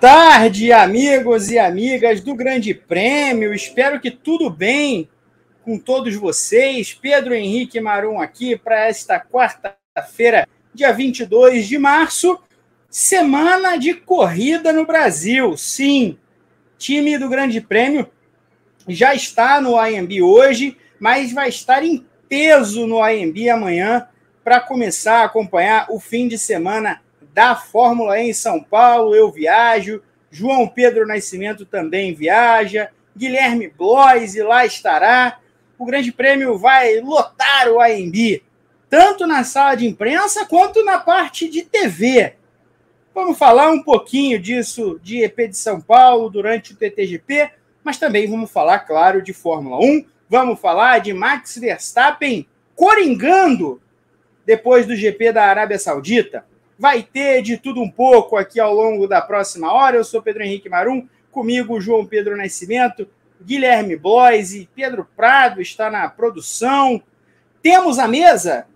tarde, amigos e amigas do Grande Prêmio. Espero que tudo bem com todos vocês. Pedro Henrique Marum aqui para esta quarta-feira, dia 22 de março, semana de corrida no Brasil. Sim, time do Grande Prêmio já está no IMB hoje, mas vai estar em peso no IMB amanhã para começar a acompanhar o fim de semana da Fórmula E em São Paulo, eu viajo, João Pedro Nascimento também viaja, Guilherme Bloise lá estará. O Grande Prêmio vai lotar o AMB, tanto na sala de imprensa quanto na parte de TV. Vamos falar um pouquinho disso de EP de São Paulo durante o TTGP, mas também vamos falar, claro, de Fórmula 1. Vamos falar de Max Verstappen coringando depois do GP da Arábia Saudita. Vai ter de tudo um pouco aqui ao longo da próxima hora. Eu sou Pedro Henrique Marum, comigo João Pedro Nascimento, Guilherme Bloise, Pedro Prado está na produção. Temos a mesa?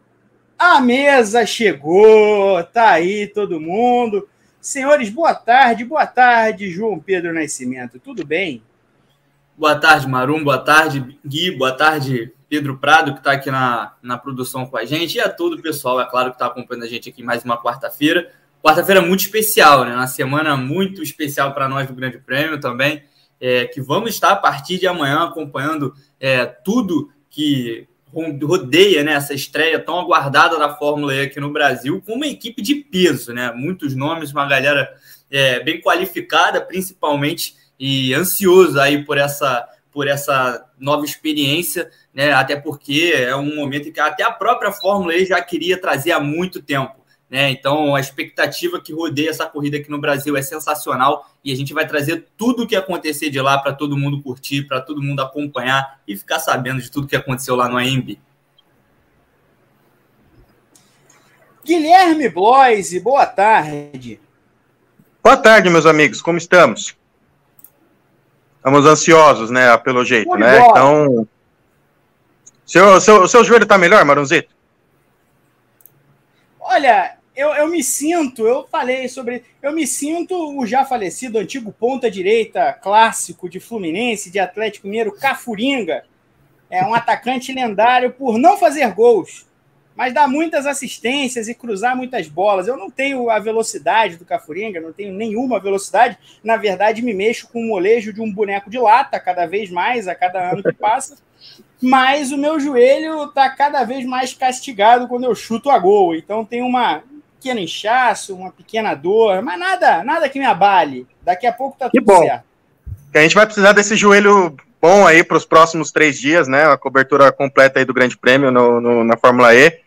A mesa chegou, tá aí todo mundo. Senhores, boa tarde, boa tarde, João Pedro Nascimento. Tudo bem? Boa tarde, Marum. Boa tarde, Gui. Boa tarde, Pedro Prado, que está aqui na, na produção com a gente, e a todo o pessoal, é claro, que está acompanhando a gente aqui mais uma quarta-feira. Quarta-feira muito especial, né? Uma semana muito especial para nós do Grande Prêmio também, é, que vamos estar a partir de amanhã acompanhando é, tudo que rodeia né, essa estreia tão aguardada da Fórmula E aqui no Brasil, com uma equipe de peso, né? Muitos nomes, uma galera é, bem qualificada, principalmente, e ansioso aí por essa, por essa nova experiência né? Até porque é um momento em que até a própria Fórmula E já queria trazer há muito tempo. Né? Então, a expectativa que rodeia essa corrida aqui no Brasil é sensacional e a gente vai trazer tudo o que acontecer de lá para todo mundo curtir, para todo mundo acompanhar e ficar sabendo de tudo que aconteceu lá no AMB. Guilherme Bloise, boa tarde. Boa tarde, meus amigos, como estamos? Estamos ansiosos, né, pelo jeito, né? Então, seu, seu, seu joelho tá melhor, Marunzito? Olha, eu, eu me sinto, eu falei sobre. Eu me sinto o já falecido antigo ponta-direita clássico de Fluminense, de Atlético Mineiro, Cafuringa. É um atacante lendário por não fazer gols, mas dar muitas assistências e cruzar muitas bolas. Eu não tenho a velocidade do Cafuringa, não tenho nenhuma velocidade. Na verdade, me mexo com o molejo de um boneco de lata cada vez mais, a cada ano que passa mas o meu joelho está cada vez mais castigado quando eu chuto a gol. Então tem uma pequeno inchaço, uma pequena dor, mas nada, nada que me abale. Daqui a pouco tá tudo que bom. certo. Que a gente vai precisar desse joelho bom aí para os próximos três dias, né? A cobertura completa aí do Grande Prêmio no, no, na Fórmula E.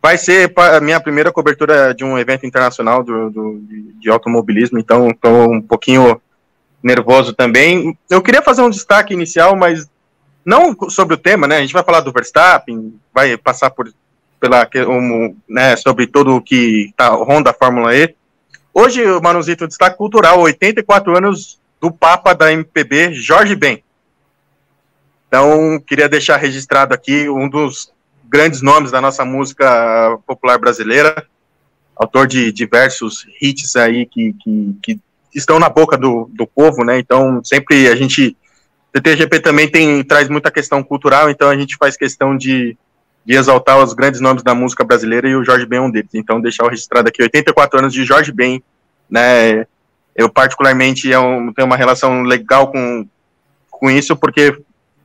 Vai ser a minha primeira cobertura de um evento internacional do, do de automobilismo, então estou um pouquinho nervoso também. Eu queria fazer um destaque inicial, mas não sobre o tema, né? A gente vai falar do Verstappen, vai passar por pela um, né, sobre todo o que tá ronda a Fórmula E. Hoje, o Manuzito destaque cultural, 84 anos do Papa da MPB, Jorge Ben. Então, queria deixar registrado aqui um dos grandes nomes da nossa música popular brasileira, autor de diversos hits aí que, que, que estão na boca do, do povo, né? Então, sempre a gente TTGP também tem, traz muita questão cultural, então a gente faz questão de, de exaltar os grandes nomes da música brasileira e o Jorge Ben é um deles. Então, deixar registrado aqui 84 anos de Jorge Ben, né? Eu, particularmente, é tenho uma relação legal com, com isso, porque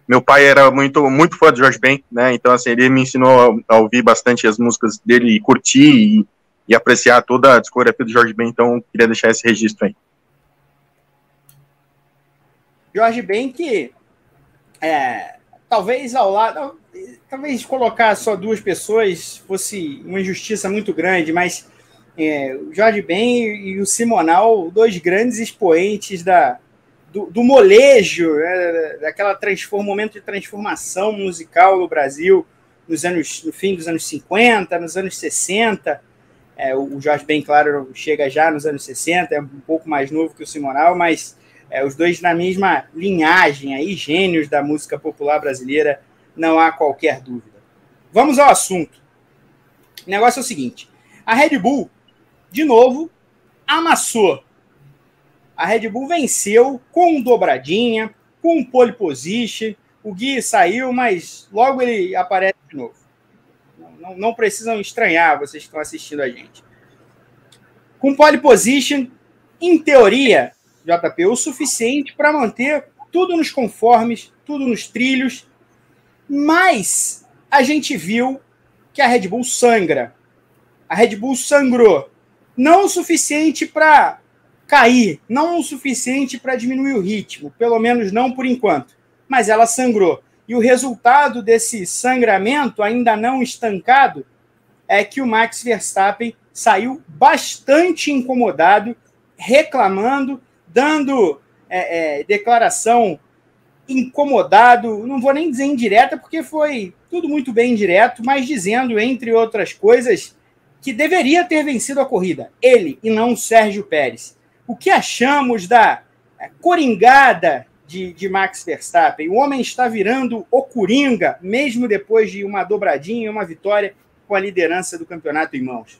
meu pai era muito, muito fã do Jorge Ben, né? Então, assim, ele me ensinou a, a ouvir bastante as músicas dele e curtir e, e apreciar toda a discografia do Jorge Ben, então queria deixar esse registro aí. Jorge Ben que é, talvez ao lado, talvez colocar só duas pessoas fosse uma injustiça muito grande, mas é, o Jorge Ben e o Simonal, dois grandes expoentes da, do, do molejo, né, daquela transform, momento de transformação musical no Brasil nos anos, no fim dos anos 50, nos anos 60. É, o Jorge Ben, claro, chega já nos anos 60, é um pouco mais novo que o Simonal, mas é, os dois na mesma linhagem, aí, gênios da música popular brasileira, não há qualquer dúvida. Vamos ao assunto. O negócio é o seguinte: a Red Bull, de novo, amassou. a Red Bull venceu com dobradinha, com pole position. O Gui saiu, mas logo ele aparece de novo. Não, não, precisam estranhar vocês que estão assistindo a gente. Com pole position, em teoria, JP, o suficiente para manter tudo nos conformes, tudo nos trilhos, mas a gente viu que a Red Bull sangra. A Red Bull sangrou. Não o suficiente para cair, não o suficiente para diminuir o ritmo, pelo menos não por enquanto, mas ela sangrou. E o resultado desse sangramento, ainda não estancado, é que o Max Verstappen saiu bastante incomodado, reclamando, dando é, é, declaração incomodado, não vou nem dizer indireta, porque foi tudo muito bem indireto, mas dizendo, entre outras coisas, que deveria ter vencido a corrida, ele e não Sérgio Pérez. O que achamos da é, coringada de, de Max Verstappen? O homem está virando o coringa, mesmo depois de uma dobradinha e uma vitória com a liderança do campeonato em mãos.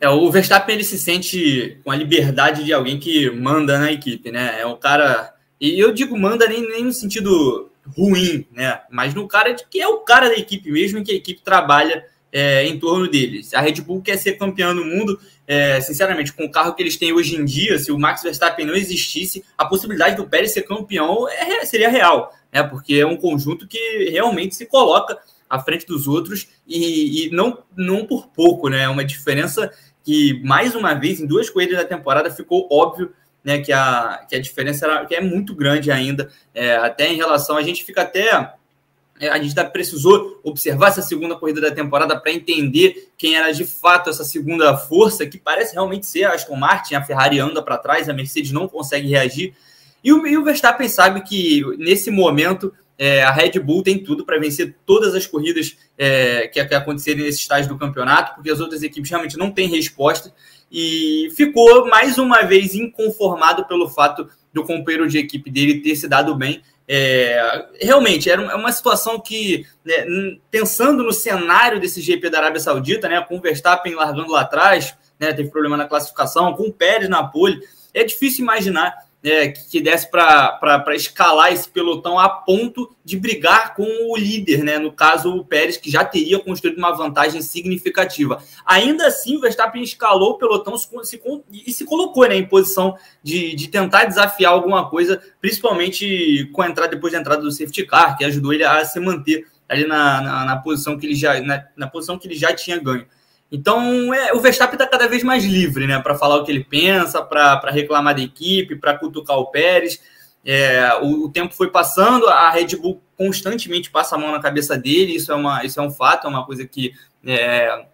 É, o Verstappen ele se sente com a liberdade de alguém que manda na equipe, né? É um cara. E eu digo manda nem, nem no sentido ruim, né? Mas no cara de que é o cara da equipe mesmo, que a equipe trabalha é, em torno deles. A Red Bull quer ser campeã do mundo, é, sinceramente, com o carro que eles têm hoje em dia, se o Max Verstappen não existisse, a possibilidade do Pérez ser campeão é, seria real, né? Porque é um conjunto que realmente se coloca à frente dos outros e, e não, não por pouco, né? É uma diferença que, mais uma vez, em duas corridas da temporada, ficou óbvio né, que, a, que a diferença era, que é muito grande ainda, é, até em relação. A gente fica até. É, a gente precisou observar essa segunda corrida da temporada para entender quem era de fato essa segunda força, que parece realmente ser a Aston Martin, a Ferrari anda para trás, a Mercedes não consegue reagir. E o, e o Verstappen sabe que nesse momento é, a Red Bull tem tudo para vencer todas as corridas é, que, que acontecerem nesse estágio do campeonato, porque as outras equipes realmente não têm resposta. E ficou mais uma vez inconformado pelo fato do companheiro de equipe dele ter se dado bem. É, realmente, era uma situação que, né, pensando no cenário desse GP da Arábia Saudita, né, com o Verstappen largando lá atrás, né, teve problema na classificação, com o Pérez na pole, é difícil imaginar é, que desse para escalar esse pelotão a ponto de brigar com o líder, né? no caso o Pérez, que já teria construído uma vantagem significativa. Ainda assim, o Verstappen escalou o pelotão se, se, e se colocou né, em posição de, de tentar desafiar alguma coisa, principalmente com a entrada, depois da entrada do safety car, que ajudou ele a se manter ali na, na, na posição que ele já na, na posição que ele já tinha ganho. Então, é, o Verstappen está cada vez mais livre, né? Para falar o que ele pensa, para reclamar da equipe, para cutucar o Pérez. É, o, o, tempo foi passando, a Red Bull constantemente passa a mão na cabeça dele, isso é, uma, isso é um fato, é uma coisa que é,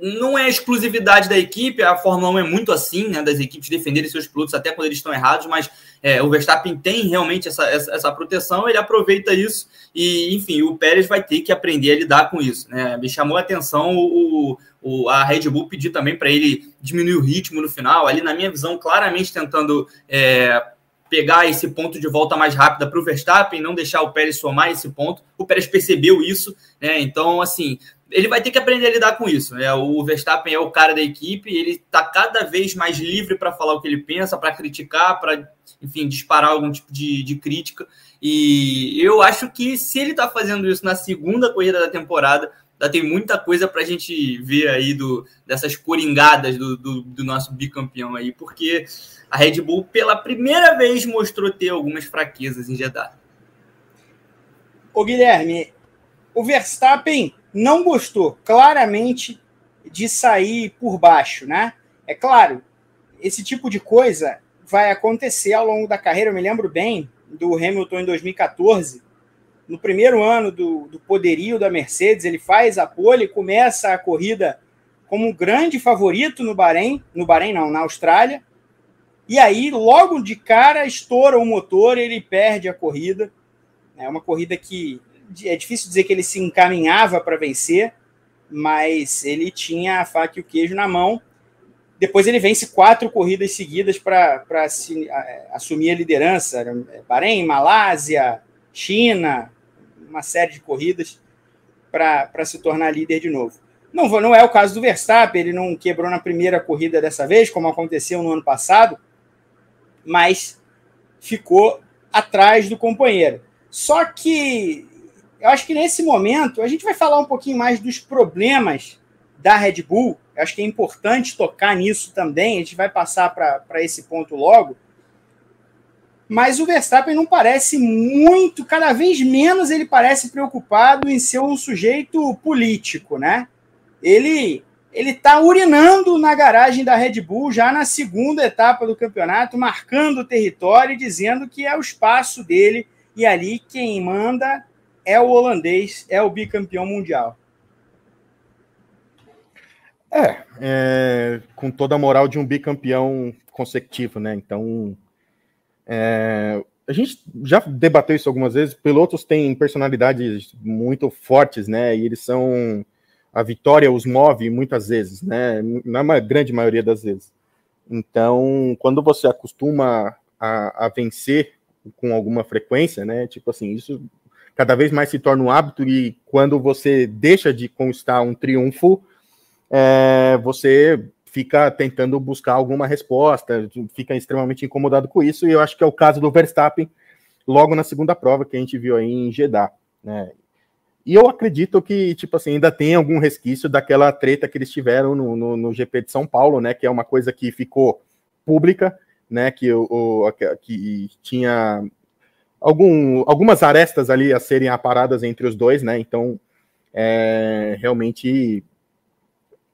não é exclusividade da equipe, a Fórmula 1 é muito assim, né, das equipes defenderem seus pilotos até quando eles estão errados, mas é, o Verstappen tem realmente essa, essa, essa, proteção, ele aproveita isso e, enfim, o Pérez vai ter que aprender a lidar com isso. Né? Me chamou a atenção o, o a Red Bull pedir também para ele diminuir o ritmo no final, ali na minha visão, claramente tentando é, pegar esse ponto de volta mais rápida para o Verstappen, não deixar o Pérez somar esse ponto. O Pérez percebeu isso, né? Então, assim, ele vai ter que aprender a lidar com isso. Né? O Verstappen é o cara da equipe, ele está cada vez mais livre para falar o que ele pensa, para criticar, para, enfim, disparar algum tipo de, de, crítica. E eu acho que se ele está fazendo isso na segunda corrida da temporada, ainda tem muita coisa para a gente ver aí do, dessas coringadas do, do, do nosso bicampeão aí, porque a Red Bull, pela primeira vez, mostrou ter algumas fraquezas em Jeddah. Ô Guilherme, o Verstappen não gostou claramente de sair por baixo, né? É claro, esse tipo de coisa vai acontecer ao longo da carreira. Eu me lembro bem do Hamilton em 2014, no primeiro ano do, do poderio da Mercedes, ele faz a pole, começa a corrida como um grande favorito no Bahrein, no Bahrein não, na Austrália, e aí logo de cara estoura o motor, ele perde a corrida. É uma corrida que é difícil dizer que ele se encaminhava para vencer, mas ele tinha a faca e o queijo na mão. Depois ele vence quatro corridas seguidas para assumir a liderança. Bahrein, Malásia, China, uma série de corridas para se tornar líder de novo. Não, não é o caso do Verstappen, ele não quebrou na primeira corrida dessa vez, como aconteceu no ano passado, mas ficou atrás do companheiro. Só que eu acho que nesse momento a gente vai falar um pouquinho mais dos problemas da Red Bull. Eu acho que é importante tocar nisso também. A gente vai passar para esse ponto logo. Mas o Verstappen não parece muito, cada vez menos ele parece preocupado em ser um sujeito político, né? Ele ele está urinando na garagem da Red Bull já na segunda etapa do campeonato, marcando o território e dizendo que é o espaço dele e ali quem manda é o holandês, é o bicampeão mundial. É, é, com toda a moral de um bicampeão consecutivo, né? Então, é, a gente já debateu isso algumas vezes. Pilotos têm personalidades muito fortes, né? E eles são a vitória os move muitas vezes, né? Na grande maioria das vezes. Então, quando você acostuma a, a vencer com alguma frequência, né? Tipo assim, isso cada vez mais se torna um hábito e quando você deixa de conquistar um triunfo, é, você fica tentando buscar alguma resposta, fica extremamente incomodado com isso, e eu acho que é o caso do Verstappen logo na segunda prova que a gente viu aí em Jeddah, né? E eu acredito que, tipo assim, ainda tem algum resquício daquela treta que eles tiveram no, no, no GP de São Paulo, né? Que é uma coisa que ficou pública, né? Que, o, o que tinha algum, algumas arestas ali a serem aparadas entre os dois, né? Então, é, realmente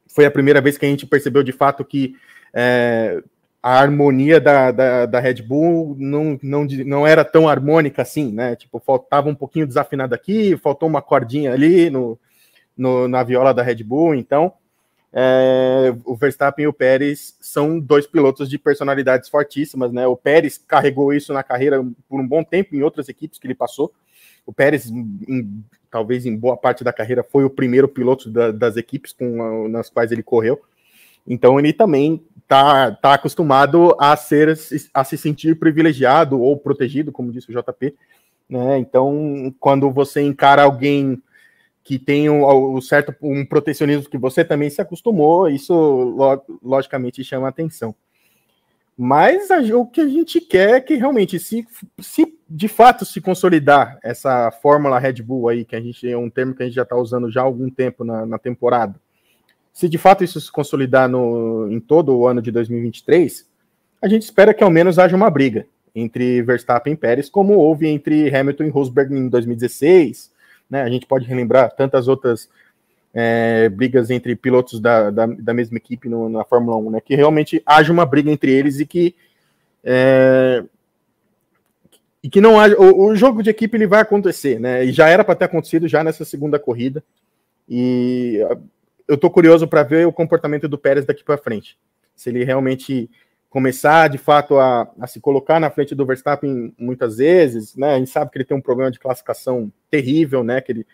foi a primeira vez que a gente percebeu de fato que é, a harmonia da, da, da, Red Bull não, não, não era tão harmônica assim, né? Tipo, faltava um pouquinho desafinado aqui, faltou uma cordinha ali no, no na viola da Red Bull, então é, o Verstappen e o Pérez são dois pilotos de personalidades fortíssimas, né? O Pérez carregou isso na carreira por um bom tempo em outras equipes que ele passou. O Pérez, em, talvez em boa parte da carreira, foi o primeiro piloto da, das equipes com, nas quais ele correu. Então ele também tá, tá acostumado a ser a se sentir privilegiado ou protegido, como disse o JP. Né? Então, quando você encara alguém que tem um, um, certo um protecionismo que você também se acostumou, isso logicamente chama atenção. Mas a, o que a gente quer é que realmente, se, se de fato se consolidar essa fórmula Red Bull aí, que a gente é um termo que a gente já está usando já há algum tempo na, na temporada, se de fato isso se consolidar no, em todo o ano de 2023, a gente espera que ao menos haja uma briga entre Verstappen e Pérez, como houve entre Hamilton e Rosberg em 2016. Né? A gente pode relembrar tantas outras é, brigas entre pilotos da, da, da mesma equipe no, na Fórmula 1, né? que realmente haja uma briga entre eles e que é, e que não haja, o, o, jogo de equipe ele vai acontecer, né? E já era para ter acontecido já nessa segunda corrida. E eu tô curioso para ver o comportamento do Pérez daqui para frente. Se ele realmente começar de fato a, a, se colocar na frente do Verstappen muitas vezes, né? A gente sabe que ele tem um problema de classificação terrível, né? Que ele,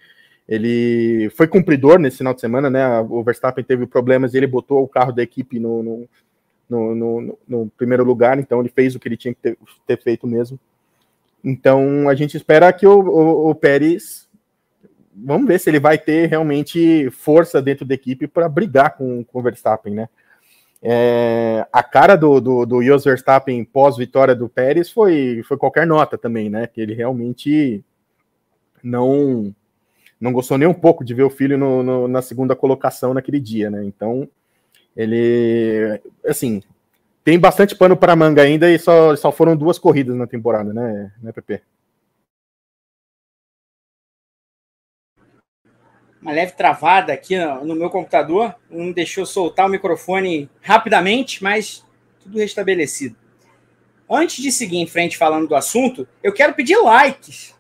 ele foi cumpridor nesse final de semana, né? O Verstappen teve problemas e ele botou o carro da equipe no, no, no, no, no primeiro lugar, então ele fez o que ele tinha que ter, ter feito mesmo. Então a gente espera que o, o, o Pérez vamos ver se ele vai ter realmente força dentro da equipe para brigar com, com o Verstappen, né? É, a cara do, do, do Jos Verstappen pós-vitória do Pérez foi, foi qualquer nota também, né? Que ele realmente não não gostou nem um pouco de ver o filho no, no, na segunda colocação naquele dia, né? Então, ele, assim, tem bastante pano para manga ainda e só, só foram duas corridas na temporada, né, né Pepe? Uma leve travada aqui no meu computador, não deixou soltar o microfone rapidamente, mas tudo restabelecido. Antes de seguir em frente falando do assunto, eu quero pedir likes.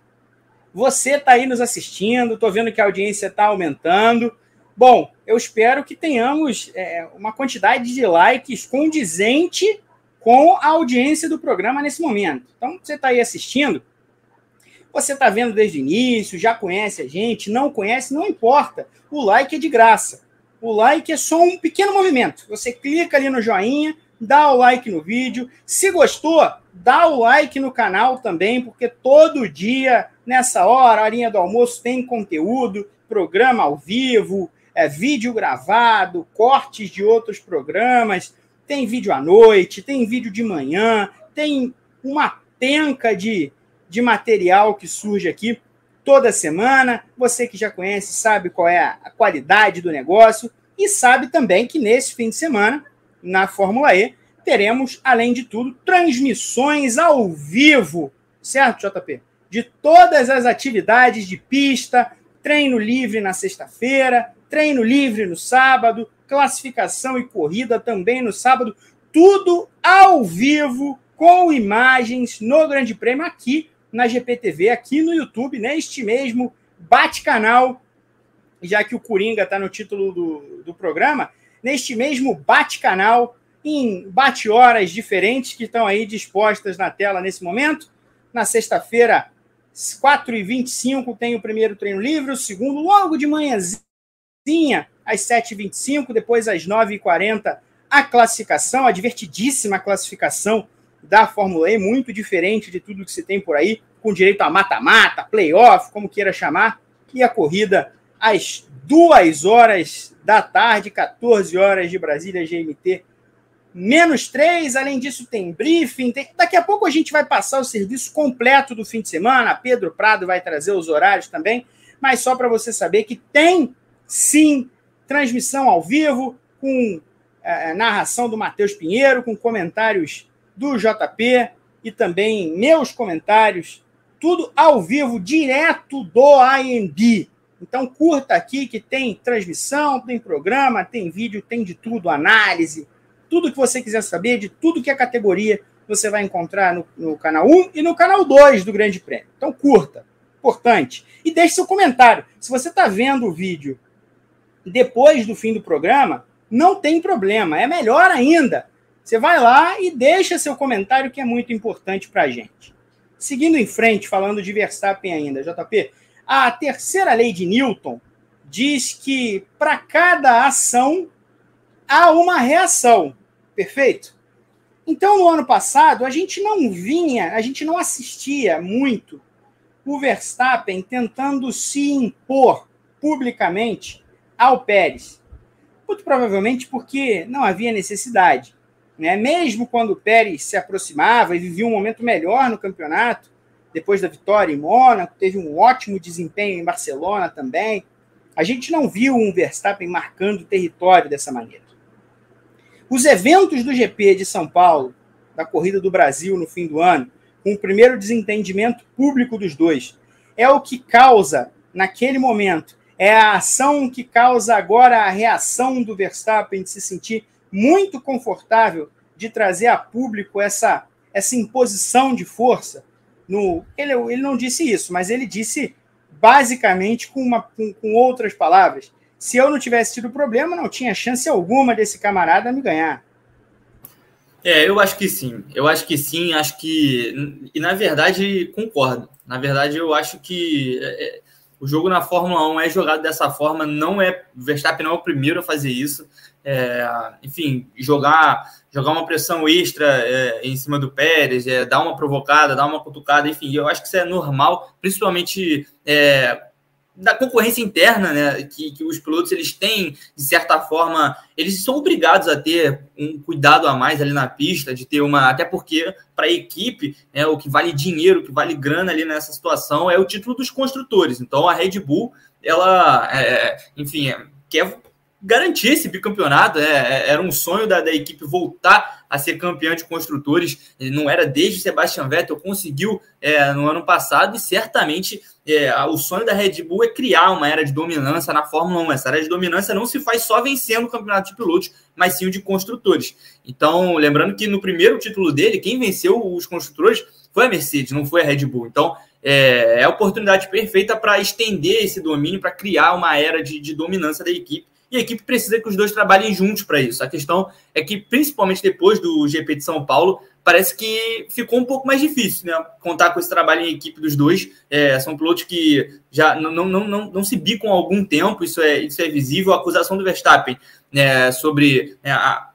Você está aí nos assistindo, estou vendo que a audiência está aumentando. Bom, eu espero que tenhamos é, uma quantidade de likes condizente com a audiência do programa nesse momento. Então, você está aí assistindo, você está vendo desde o início, já conhece a gente, não conhece, não importa. O like é de graça. O like é só um pequeno movimento. Você clica ali no joinha, dá o like no vídeo. Se gostou, dá o like no canal também, porque todo dia, nessa hora, horinha do almoço, tem conteúdo, programa ao vivo, é, vídeo gravado, cortes de outros programas, tem vídeo à noite, tem vídeo de manhã, tem uma penca de, de material que surge aqui toda semana. Você que já conhece sabe qual é a qualidade do negócio e sabe também que nesse fim de semana, na Fórmula E, teremos, além de tudo, transmissões ao vivo, certo, JP? De todas as atividades de pista, treino livre na sexta-feira, treino livre no sábado, classificação e corrida também no sábado, tudo ao vivo, com imagens no Grande Prêmio aqui na GPTV, aqui no YouTube, neste mesmo bate-canal, já que o Coringa está no título do, do programa, neste mesmo bate-canal, em bate-horas diferentes que estão aí dispostas na tela nesse momento. Na sexta-feira, 4h25, tem o primeiro treino livre, o segundo logo de manhãzinha, às 7h25, depois às 9h40, a classificação, a divertidíssima classificação da Fórmula E, muito diferente de tudo que se tem por aí, com direito a mata-mata, playoff, como queira chamar, e a corrida às duas horas da tarde, 14 horas de Brasília, GMT, menos três. Além disso, tem briefing. Tem... Daqui a pouco a gente vai passar o serviço completo do fim de semana. Pedro Prado vai trazer os horários também. Mas só para você saber que tem sim transmissão ao vivo, com é, narração do Matheus Pinheiro, com comentários do JP e também meus comentários, tudo ao vivo, direto do IMB. Então curta aqui que tem transmissão, tem programa, tem vídeo, tem de tudo, análise, tudo que você quiser saber, de tudo que é categoria, você vai encontrar no, no canal 1 e no canal 2 do Grande Prêmio. Então curta, importante. E deixe seu comentário. Se você está vendo o vídeo depois do fim do programa, não tem problema, é melhor ainda. Você vai lá e deixa seu comentário, que é muito importante para a gente. Seguindo em frente, falando de Verstappen ainda, JP, a terceira lei de Newton diz que para cada ação há uma reação. Perfeito? Então, no ano passado, a gente não vinha, a gente não assistia muito o Verstappen tentando se impor publicamente ao Pérez. Muito provavelmente porque não havia necessidade. Né? Mesmo quando o Pérez se aproximava e vivia um momento melhor no campeonato, depois da vitória em Mônaco, teve um ótimo desempenho em Barcelona também. A gente não viu um Verstappen marcando território dessa maneira. Os eventos do GP de São Paulo, da Corrida do Brasil no fim do ano, com o primeiro desentendimento público dos dois, é o que causa, naquele momento, é a ação que causa agora a reação do Verstappen de se sentir muito confortável de trazer a público essa, essa imposição de força. No, ele, ele não disse isso, mas ele disse basicamente com, uma, com, com outras palavras. Se eu não tivesse tido problema, não tinha chance alguma desse camarada me ganhar. É, eu acho que sim. Eu acho que sim. Acho que. E na verdade, concordo. Na verdade, eu acho que é, é o jogo na Fórmula 1 é jogado dessa forma. Não é. Verstappen não é o primeiro a fazer isso é, enfim, jogar jogar uma pressão extra é, em cima do Pérez, é, dar uma provocada, dar uma cutucada, enfim, eu acho que isso é normal, principalmente é, da concorrência interna, né, que, que os pilotos eles têm, de certa forma, eles são obrigados a ter um cuidado a mais ali na pista, de ter uma, até porque para a equipe, né, o que vale dinheiro, o que vale grana ali nessa situação é o título dos construtores, então a Red Bull, ela, é, enfim, quer garantir esse bicampeonato. É, é, era um sonho da, da, equipe voltar a ser campeão de construtores. Não era desde Sebastian Vettel, conseguiu é, no ano passado e certamente é, o sonho da Red Bull é criar uma era de dominância na Fórmula 1. Essa era de dominância não se faz só vencendo o campeonato de pilotos, mas sim o de construtores. Então, lembrando que no primeiro título dele, quem venceu os construtores foi a Mercedes, não foi a Red Bull. Então, é, é a oportunidade perfeita para estender esse domínio, para criar uma era de, de dominância da equipe e a equipe precisa que os dois trabalhem juntos para isso. A questão é que, principalmente depois do GP de São Paulo, parece que ficou um pouco mais difícil, né? Contar com esse trabalho em equipe dos dois. É, são pilotos que já não, não, não, não se bicam há algum tempo, isso é, isso é visível. A acusação do Verstappen né, sobre né, a,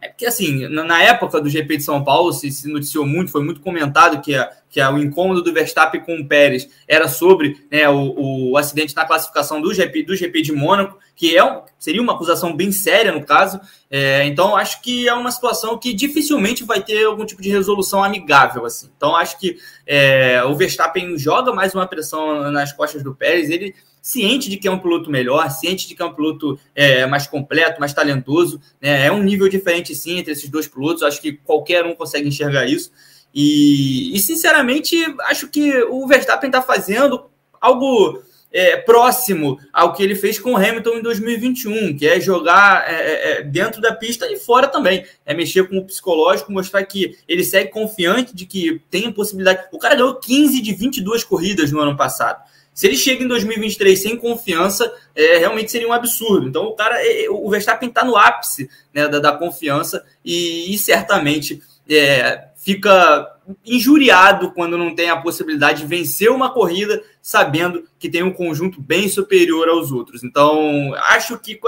É porque, assim, na época do GP de São Paulo, se, se noticiou muito, foi muito comentado que, a, que a, o incômodo do Verstappen com o Pérez era sobre né, o, o acidente na classificação do GP, do GP de Mônaco, que é um, seria uma acusação bem séria no caso. É, então, acho que é uma situação que dificilmente vai ter algum tipo de resolução amigável. assim. Então, acho que é, o Verstappen joga mais uma pressão nas costas do Pérez. Ele ciente de que é um piloto melhor, ciente de que é um piloto é, mais completo, mais talentoso. Né? É um nível diferente, sim, entre esses dois pilotos. Acho que qualquer um consegue enxergar isso. E, e sinceramente, acho que o Verstappen está fazendo algo é, próximo ao que ele fez com o Hamilton em 2021, que é jogar é, é, é, dentro da pista e fora também. É mexer com o psicológico, mostrar que ele segue confiante de que tem possibilidade. O cara ganhou 15 de 22 corridas no ano passado. Se ele chega em 2023 sem confiança, é, realmente seria um absurdo. Então, o cara, é, é o Verstappen está no ápice né, da, da, confiança e, e certamente é, fica injuriado quando não tem a possibilidade de vencer uma corrida sabendo que tem um conjunto bem superior aos outros. Então, acho que,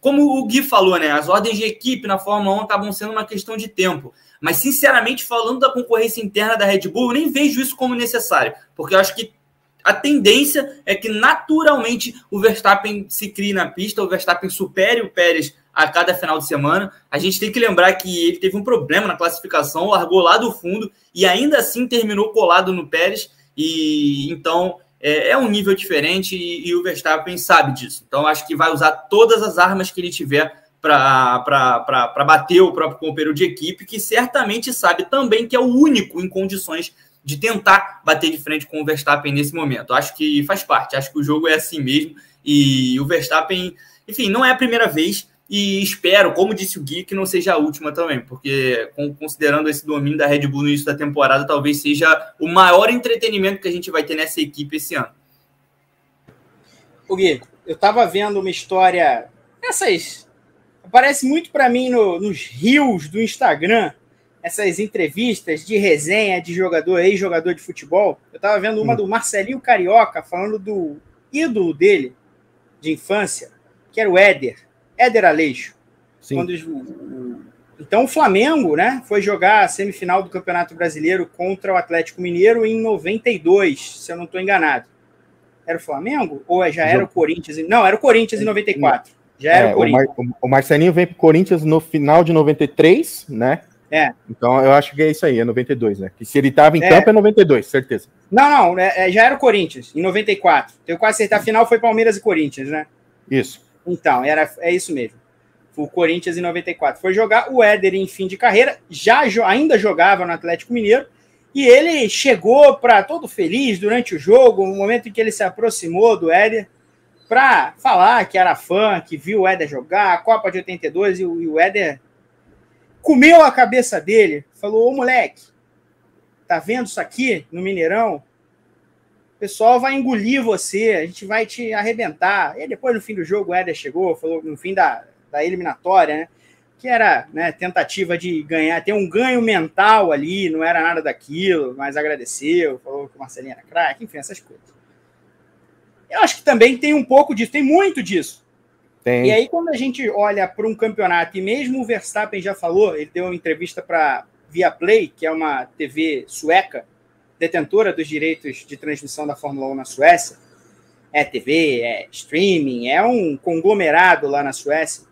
como o Gui falou, né, as ordens de equipe na Fórmula 1 acabam sendo uma questão de tempo. Mas, sinceramente, falando da concorrência interna da Red Bull, eu nem vejo isso como necessário, porque eu acho que a tendência é que naturalmente o Verstappen se crie na pista, o Verstappen supere o Pérez a cada final de semana. A gente tem que lembrar que ele teve um problema na classificação, largou lá do fundo e ainda assim terminou colado no Pérez. E então é, é um nível diferente e, e, o Verstappen sabe disso. Então acho que vai usar todas as armas que ele tiver para bater o próprio companheiro de equipe, que certamente sabe também que é o único em condições de tentar bater de frente com o Verstappen nesse momento. Acho que faz parte, acho que o jogo é assim mesmo. E o Verstappen, enfim, não é a primeira vez. E espero, como disse o Gui, que não seja a última também, porque considerando esse domínio da Red Bull no início da temporada, talvez seja o maior entretenimento que a gente vai ter nessa equipe esse ano. O Gui, eu estava vendo uma história, essas aparece muito para mim no, nos rios do Instagram, essas entrevistas de resenha de jogador, ex-jogador de futebol, eu estava vendo uma hum. do Marcelinho Carioca falando do ídolo dele de infância, que era o Éder, Éder Aleixo. Sim. Quando, então o Flamengo, né, foi jogar a semifinal do Campeonato Brasileiro contra o Atlético Mineiro em 92, se eu não estou enganado. Era o Flamengo ou já era o Corinthians? Não, era o Corinthians em 94. Já era é, o Corinthians. O, Mar, o Marcelinho veio para o Corinthians no final de 93, né? É. Então eu acho que é isso aí, é 92, né? Que se ele estava em é. campo é 92, certeza. Não, não, é, é, já era o Corinthians, em 94. Tenho quase certeza, a final foi Palmeiras e Corinthians, né? Isso. Então, era, é isso mesmo. O Corinthians em 94. Foi jogar o Éder em fim de carreira, já ainda jogava no Atlético Mineiro, e ele chegou para todo feliz durante o jogo, no momento em que ele se aproximou do Éder, para falar que era fã, que viu o Éder jogar, a Copa de 82, e o, e o Éder comeu a cabeça dele, falou: Ô moleque, tá vendo isso aqui no Mineirão? O pessoal vai engolir você, a gente vai te arrebentar. E depois, no fim do jogo, o Éder chegou, falou no fim da, da eliminatória, né? Que era né, tentativa de ganhar, ter um ganho mental ali, não era nada daquilo, mas agradeceu, falou que o Marcelinho era craque, enfim, essas coisas. Eu acho que também tem um pouco disso, tem muito disso. Tem. E aí, quando a gente olha para um campeonato, e mesmo o Verstappen já falou, ele deu uma entrevista para Viaplay, que é uma TV sueca, detentora dos direitos de transmissão da Fórmula 1 na Suécia. É TV, é streaming, é um conglomerado lá na Suécia.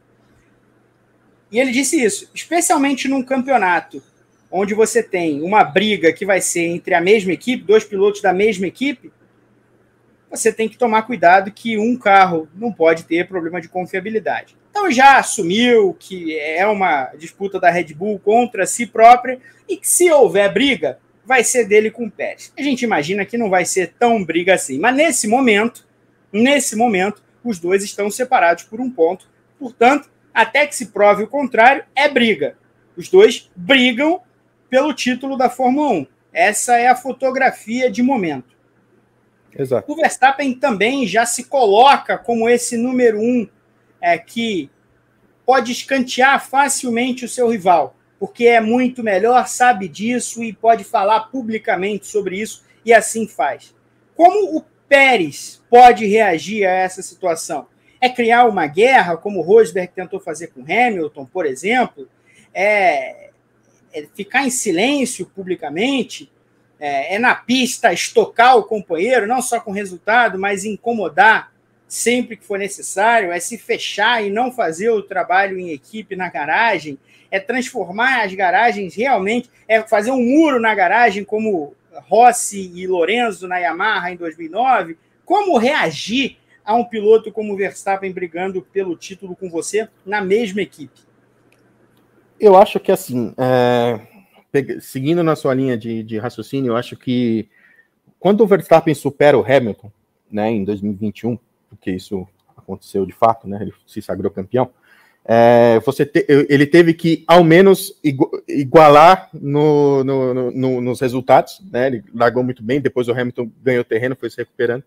E ele disse isso, especialmente num campeonato onde você tem uma briga que vai ser entre a mesma equipe, dois pilotos da mesma equipe, você tem que tomar cuidado que um carro não pode ter problema de confiabilidade. Então já assumiu que é uma disputa da Red Bull contra si própria e que se houver briga, vai ser dele com o Pérez. A gente imagina que não vai ser tão briga assim, mas nesse momento, nesse momento, os dois estão separados por um ponto. Portanto, até que se prove o contrário, é briga. Os dois brigam pelo título da Fórmula 1. Essa é a fotografia de momento. Exato. O Verstappen também já se coloca como esse número um é, que pode escantear facilmente o seu rival, porque é muito melhor, sabe disso e pode falar publicamente sobre isso e assim faz. Como o Pérez pode reagir a essa situação? É criar uma guerra, como o Rosberg tentou fazer com Hamilton, por exemplo? é, é ficar em silêncio publicamente, é, é, na pista estocar o companheiro, não só com resultado, mas incomodar sempre que for necessário, é se fechar e não fazer o trabalho em equipe na garagem, é transformar as garagens realmente, é fazer um muro na garagem como Rossi e Lorenzo na Yamaha em 2009. Como reagir a um piloto como Verstappen brigando pelo título com você na mesma equipe? Eu acho que assim, é, seguindo na sua linha de, de raciocínio, eu acho que quando o Verstappen supera o Hamilton, né, em 2021, porque isso aconteceu de fato, né? Ele se sagrou campeão. É, você te, ele teve que ao menos igualar no, no, no, nos resultados, né? Ele largou muito bem, depois o Hamilton ganhou terreno, foi se recuperando.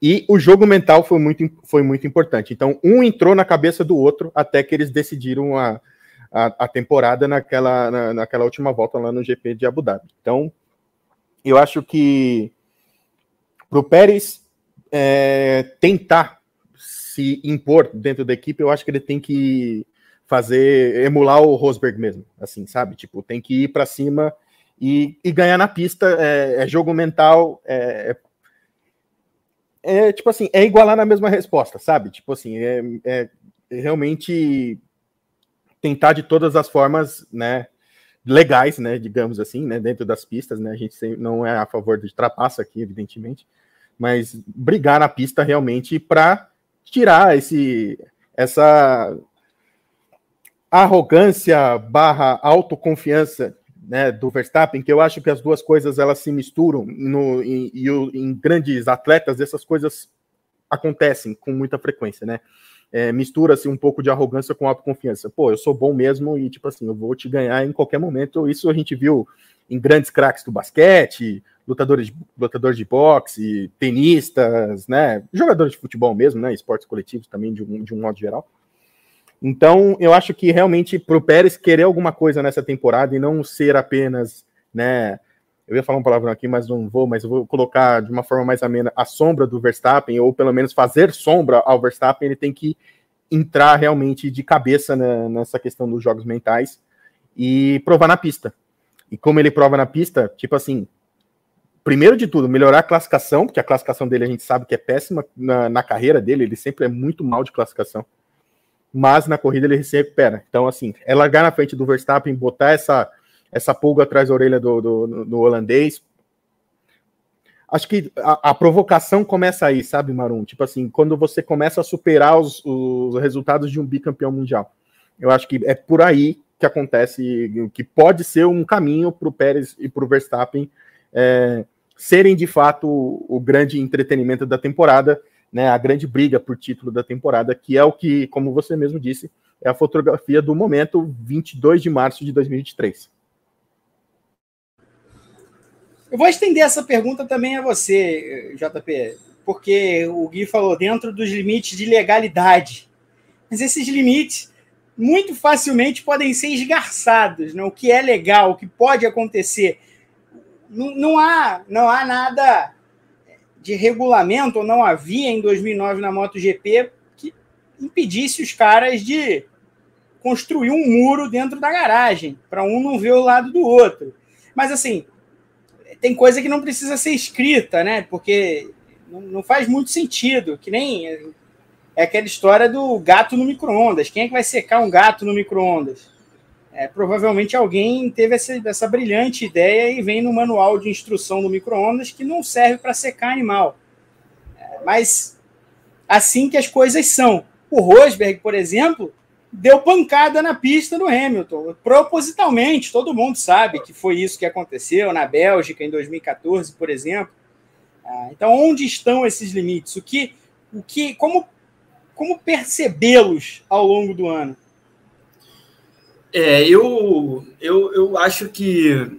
E o jogo mental foi muito, foi muito importante. Então, um entrou na cabeça do outro até que eles decidiram a, a, a temporada naquela, na, naquela última volta lá no GP de Abu Dhabi. Então, eu acho que para o Pérez é, tentar se impor dentro da equipe, eu acho que ele tem que fazer, emular o Rosberg mesmo, assim, sabe? Tipo, tem que ir para cima e, e, ganhar na pista, é, é jogo mental, é, é, é, tipo assim, é igualar na mesma resposta, sabe? Tipo assim, é, é realmente tentar de todas as formas, né, legais, né, digamos assim, né, dentro das pistas, né, a gente não é a favor de trapaça aqui, evidentemente, mas brigar na pista realmente para tirar esse essa arrogância barra autoconfiança né, do Verstappen, que eu acho que as duas coisas elas se misturam no, em, em grandes atletas, essas coisas acontecem com muita frequência, né? É, mistura-se um pouco de arrogância com autoconfiança. Pô, eu sou bom mesmo e, tipo assim, eu vou te ganhar em qualquer momento. Isso a gente viu em grandes craques do basquete, lutadores de, lutadores de boxe, tenistas, né, jogadores de futebol mesmo, né, esportes coletivos também, de um, de um modo geral. Então, eu acho que realmente para o Pérez querer alguma coisa nessa temporada e não ser apenas, né, eu ia falar um palavrão aqui, mas não vou, mas eu vou colocar de uma forma mais amena a sombra do Verstappen, ou pelo menos fazer sombra ao Verstappen, ele tem que entrar realmente de cabeça né, nessa questão dos jogos mentais e provar na pista. E como ele prova na pista, tipo assim, primeiro de tudo, melhorar a classificação, porque a classificação dele a gente sabe que é péssima na, na carreira dele, ele sempre é muito mal de classificação. Mas na corrida ele se recupera. Então, assim, é largar na frente do Verstappen, botar essa, essa pulga atrás da orelha do, do, do holandês. Acho que a, a, provocação começa aí, sabe, Marum? Tipo assim, quando você começa a superar os, os resultados de um bicampeão mundial. Eu acho que é por aí que acontece, que pode ser um caminho para o Pérez e para o Verstappen é, serem de fato o, grande entretenimento da temporada, né, a grande briga por título da temporada, que é o que, como você mesmo disse, é a fotografia do momento 22 de março de 2023. Eu vou estender essa pergunta também a você, JP, porque o Gui falou dentro dos limites de legalidade. Mas esses limites muito facilmente podem ser esgarçados, né? o que é legal, o que pode acontecer não, não, há, não há nada de regulamento, ou não havia em 2009 na MotoGP, que impedisse os caras de construir um muro dentro da garagem, para um não ver o lado do outro. Mas, assim, tem coisa que não precisa ser escrita, né? Porque não, não faz muito sentido, que nem é aquela história do gato no micro-ondas. Quem é que vai secar um gato no micro-ondas? é, provavelmente alguém teve essa, essa, brilhante ideia e vem no manual de instrução do micro-ondas que não serve para secar animal. É, mas assim que as coisas são. O Rosberg, por exemplo, deu pancada na pista no Hamilton, propositalmente, todo mundo sabe que foi isso que aconteceu na Bélgica em 2014, por exemplo. Ah, então, onde estão esses limites? O que, o que, como, como percebê-los ao longo do ano? É, eu, eu, eu acho que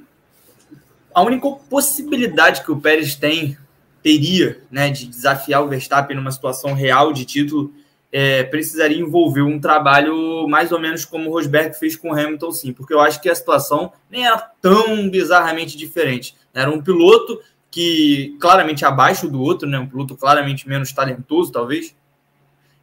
a única possibilidade que o Pérez tem, teria, né, de desafiar o Verstappen numa situação real de título, é, precisaria envolver um trabalho mais ou menos como o Rosberg fez com o Hamilton, sim, porque eu acho que a situação nem era tão bizarramente diferente. Era um piloto que claramente abaixo do outro, né, um piloto claramente menos talentoso, talvez,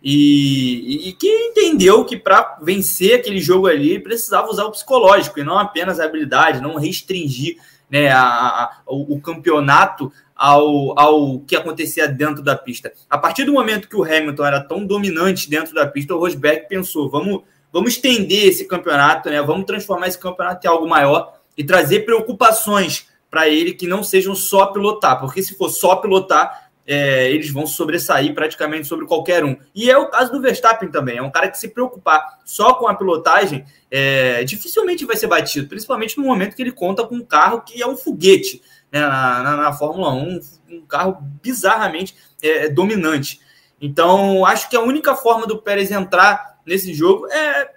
e, e, que entendeu que para vencer aquele jogo ali precisava usar o psicológico e não apenas a habilidade, não restringir né, a, a, o, o, campeonato ao, ao que acontecia dentro da pista. A partir do momento que o Hamilton era tão dominante dentro da pista, o Rosberg pensou: vamos, vamos estender esse campeonato, né, vamos transformar esse campeonato em algo maior e trazer preocupações para ele que não sejam só pilotar, porque se for só pilotar, é, eles vão sobressair praticamente sobre qualquer um. E é o caso do Verstappen também. É um cara que se preocupar só com a pilotagem, é, dificilmente vai ser batido, principalmente no momento que ele conta com um carro que é um foguete né, na, na, na, Fórmula 1, um carro bizarramente é, dominante. Então, acho que a única forma do Pérez entrar nesse jogo é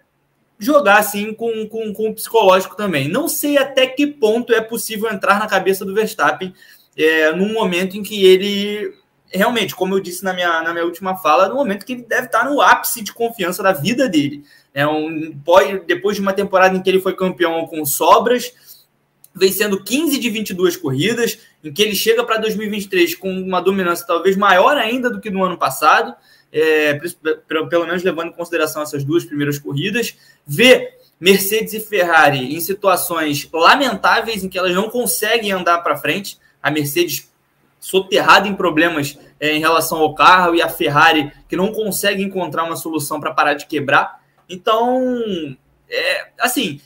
jogar assim com, com, com o psicológico também. Não sei até que ponto é possível entrar na cabeça do Verstappen é, num momento em que ele realmente, como eu disse na minha, na minha última fala, no momento que ele deve estar no ápice de confiança da vida dele. É um, pode, depois de uma temporada em que ele foi campeão com sobras, vencendo 15 de 22 corridas, em que ele chega para 2023 com uma dominância talvez maior ainda do que no ano passado, é, pelo menos levando em consideração essas duas primeiras corridas, vê Mercedes e Ferrari em situações lamentáveis em que elas não conseguem andar para frente. A Mercedes soterrada em problemas é, em relação ao carro e a Ferrari que não consegue encontrar uma solução para parar de quebrar. Então, é, assim,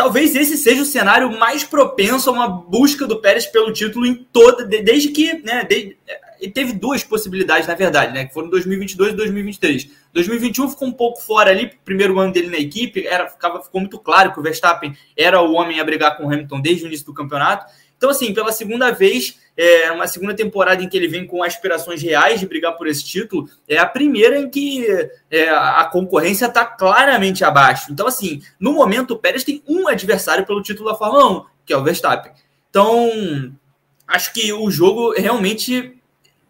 talvez esse seja o cenário mais propenso a uma busca do Pérez pelo título em toda, desde que, né, desde, teve duas possibilidades, na verdade, né? Que foram 2022 e 2023. 2021 ficou um pouco fora ali, primeiro ano dele na equipe, era, ficava, ficou muito claro que o Verstappen era o homem a brigar com o Hamilton desde o início do campeonato. Então, assim, pela segunda vez, é uma segunda temporada em que ele vem com aspirações reais de brigar por esse título, é a primeira em que é, a concorrência está claramente abaixo. Então, assim, no momento, o Pérez tem um adversário pelo título da Fórmula 1, que é o Verstappen. Então, acho que o jogo realmente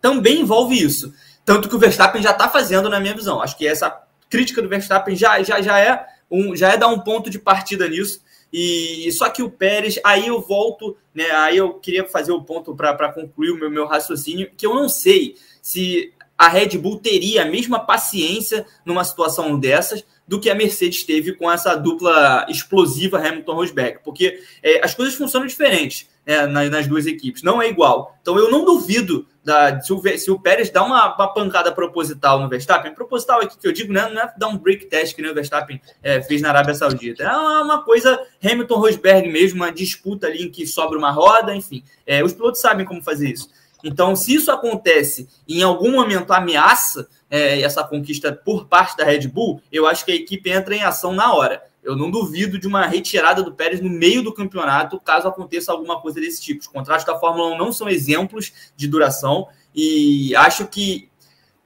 também envolve isso. Tanto que o Verstappen já está fazendo, na minha visão. Acho que essa crítica do Verstappen já, já, já, é, um, já é dar um ponto de partida nisso. E só que o Pérez, aí eu volto, né? Aí eu queria fazer o ponto para concluir o meu, meu raciocínio, que eu não sei se a Red Bull teria a mesma paciência numa situação dessas do que a Mercedes teve com essa dupla explosiva Hamilton-Rosberg, porque é, as coisas funcionam diferentes é, nas, nas, duas equipes, não é igual. Então eu não duvido da, se, o, se o Pérez dá uma, uma, pancada proposital no Verstappen, proposital aqui que eu digo, né, não é dar um break test que nem o Verstappen é, fez na Arábia Saudita, é uma coisa Hamilton-Rosberg mesmo, uma disputa ali em que sobra uma roda, enfim, é, os pilotos sabem como fazer isso. Então, se isso acontece e em algum momento ameaça é, essa conquista por parte da Red Bull, eu acho que a equipe entra em ação na hora. Eu não duvido de uma retirada do Pérez no meio do campeonato, caso aconteça alguma coisa desse tipo. Os contratos da Fórmula 1 não são exemplos de duração e acho que,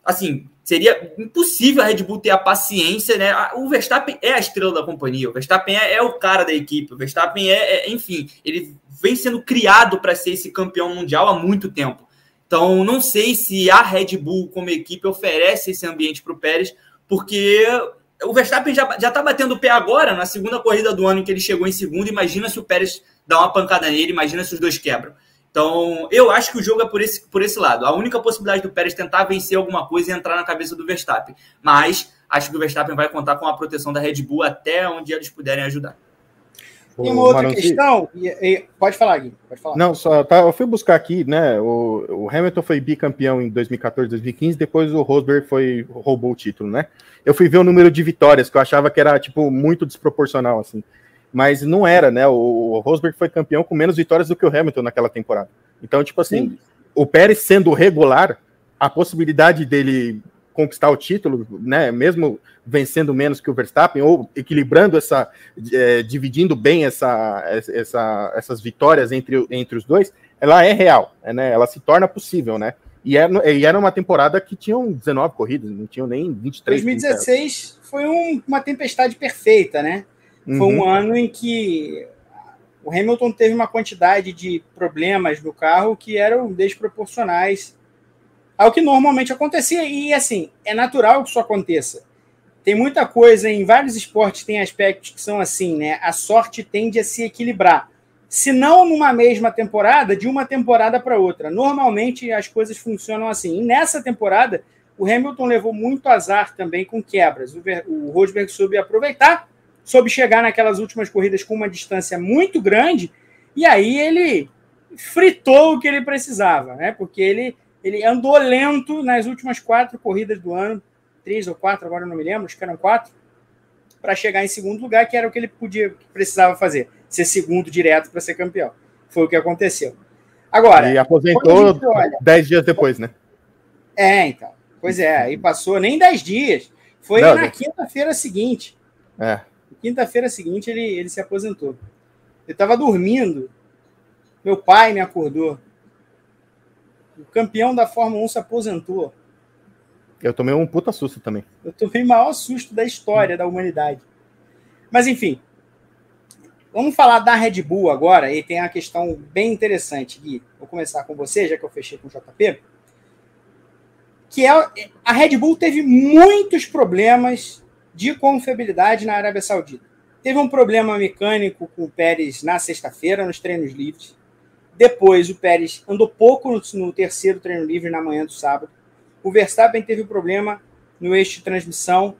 assim, seria impossível a Red Bull ter a paciência, né? O Verstappen é a estrela da companhia, o Verstappen é, é o cara da equipe, o Verstappen é, é enfim, ele vem sendo criado para ser esse campeão mundial há muito tempo. Então, não sei se a Red Bull, como equipe, oferece esse ambiente para o Pérez, porque o Verstappen já, já tá batendo o pé agora, na segunda corrida do ano em que ele chegou em segundo. Imagina se o Pérez dá uma pancada nele, imagina se os dois quebram. Então, eu acho que o jogo é por esse, por esse lado. A única possibilidade do Pérez tentar vencer alguma coisa é entrar na cabeça do Verstappen. Mas acho que o Verstappen vai contar com a proteção da Red Bull até onde eles puderem ajudar. Tem uma outra questão. E, e, pode falar, Gui. Pode falar. Não, só tá, eu fui buscar aqui, né? O, o, Hamilton foi bicampeão em 2014, 2015, depois o Rosberg foi roubou o título, né? Eu fui ver o número de vitórias, que eu achava que era tipo muito desproporcional, assim. Mas não era, né? O, o Rosberg foi campeão com menos vitórias do que o Hamilton naquela temporada. Então, tipo assim, Sim. o Pérez sendo regular, a possibilidade dele conquistar o título, né? Mesmo vencendo menos que o Verstappen ou equilibrando essa, é, dividindo bem essa, essa, essas vitórias entre, entre os dois, ela é real, né? Ela se torna possível, né? E era, e era uma temporada que tinham 19 corridas, não tinham nem 23. 2016 30. foi um, uma tempestade perfeita, né? Foi uhum. um ano em que o Hamilton teve uma quantidade de problemas no carro que eram desproporcionais ao que normalmente acontecia. E assim, é natural que isso aconteça. Tem muita coisa em vários esportes, tem aspectos que são assim, né? A sorte tende a se equilibrar. Se não numa mesma temporada, de uma temporada para outra. Normalmente as coisas funcionam assim. E nessa temporada, O Hamilton levou muito azar também com quebras. O, o Rosberg soube aproveitar, soube chegar naquelas últimas corridas com uma distância muito grande, e aí ele fritou o que ele precisava, né? Porque ele, ele andou lento nas últimas quatro corridas do ano, três ou quatro, agora não me lembro, acho que eram quatro, para chegar em segundo lugar, que era o que ele podia, precisava fazer, ser segundo direto para ser campeão. Foi o que aconteceu. Agora. E aposentou olha, dez dias depois, né? É, então. Pois é, aí passou nem dez dias. Foi não, na quinta-feira seguinte. É. Quinta-feira seguinte ele, ele se aposentou. Eu estava dormindo. Meu pai me acordou. O campeão da Fórmula 1 se aposentou. Eu tomei um puta susto também. Eu tomei o maior susto da história da humanidade. Mas, enfim. Vamos falar da Red Bull agora. E tem uma questão bem interessante, Gui. Vou começar com você, já que eu fechei com o JP. Que é a Red Bull teve muitos problemas de confiabilidade na Arábia Saudita. Teve um problema mecânico com o Pérez na sexta-feira, nos treinos livres. Depois, o Pérez andou pouco no, no terceiro treino livre na manhã do sábado o Verstappen teve um problema no eixo de transmissão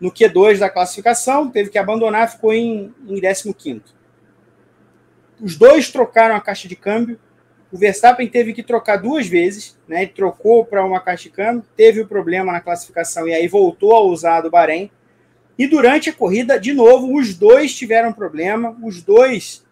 no Q2 da classificação, teve que abandonar, ficou em, em 15. Os dois trocaram a caixa de câmbio. O Verstappen teve que trocar duas vezes, né? Ele trocou para uma caixa de câmbio, teve o um problema na classificação e aí voltou a usar do Bahrein. E durante a corrida, de novo, os dois tiveram problema, os dois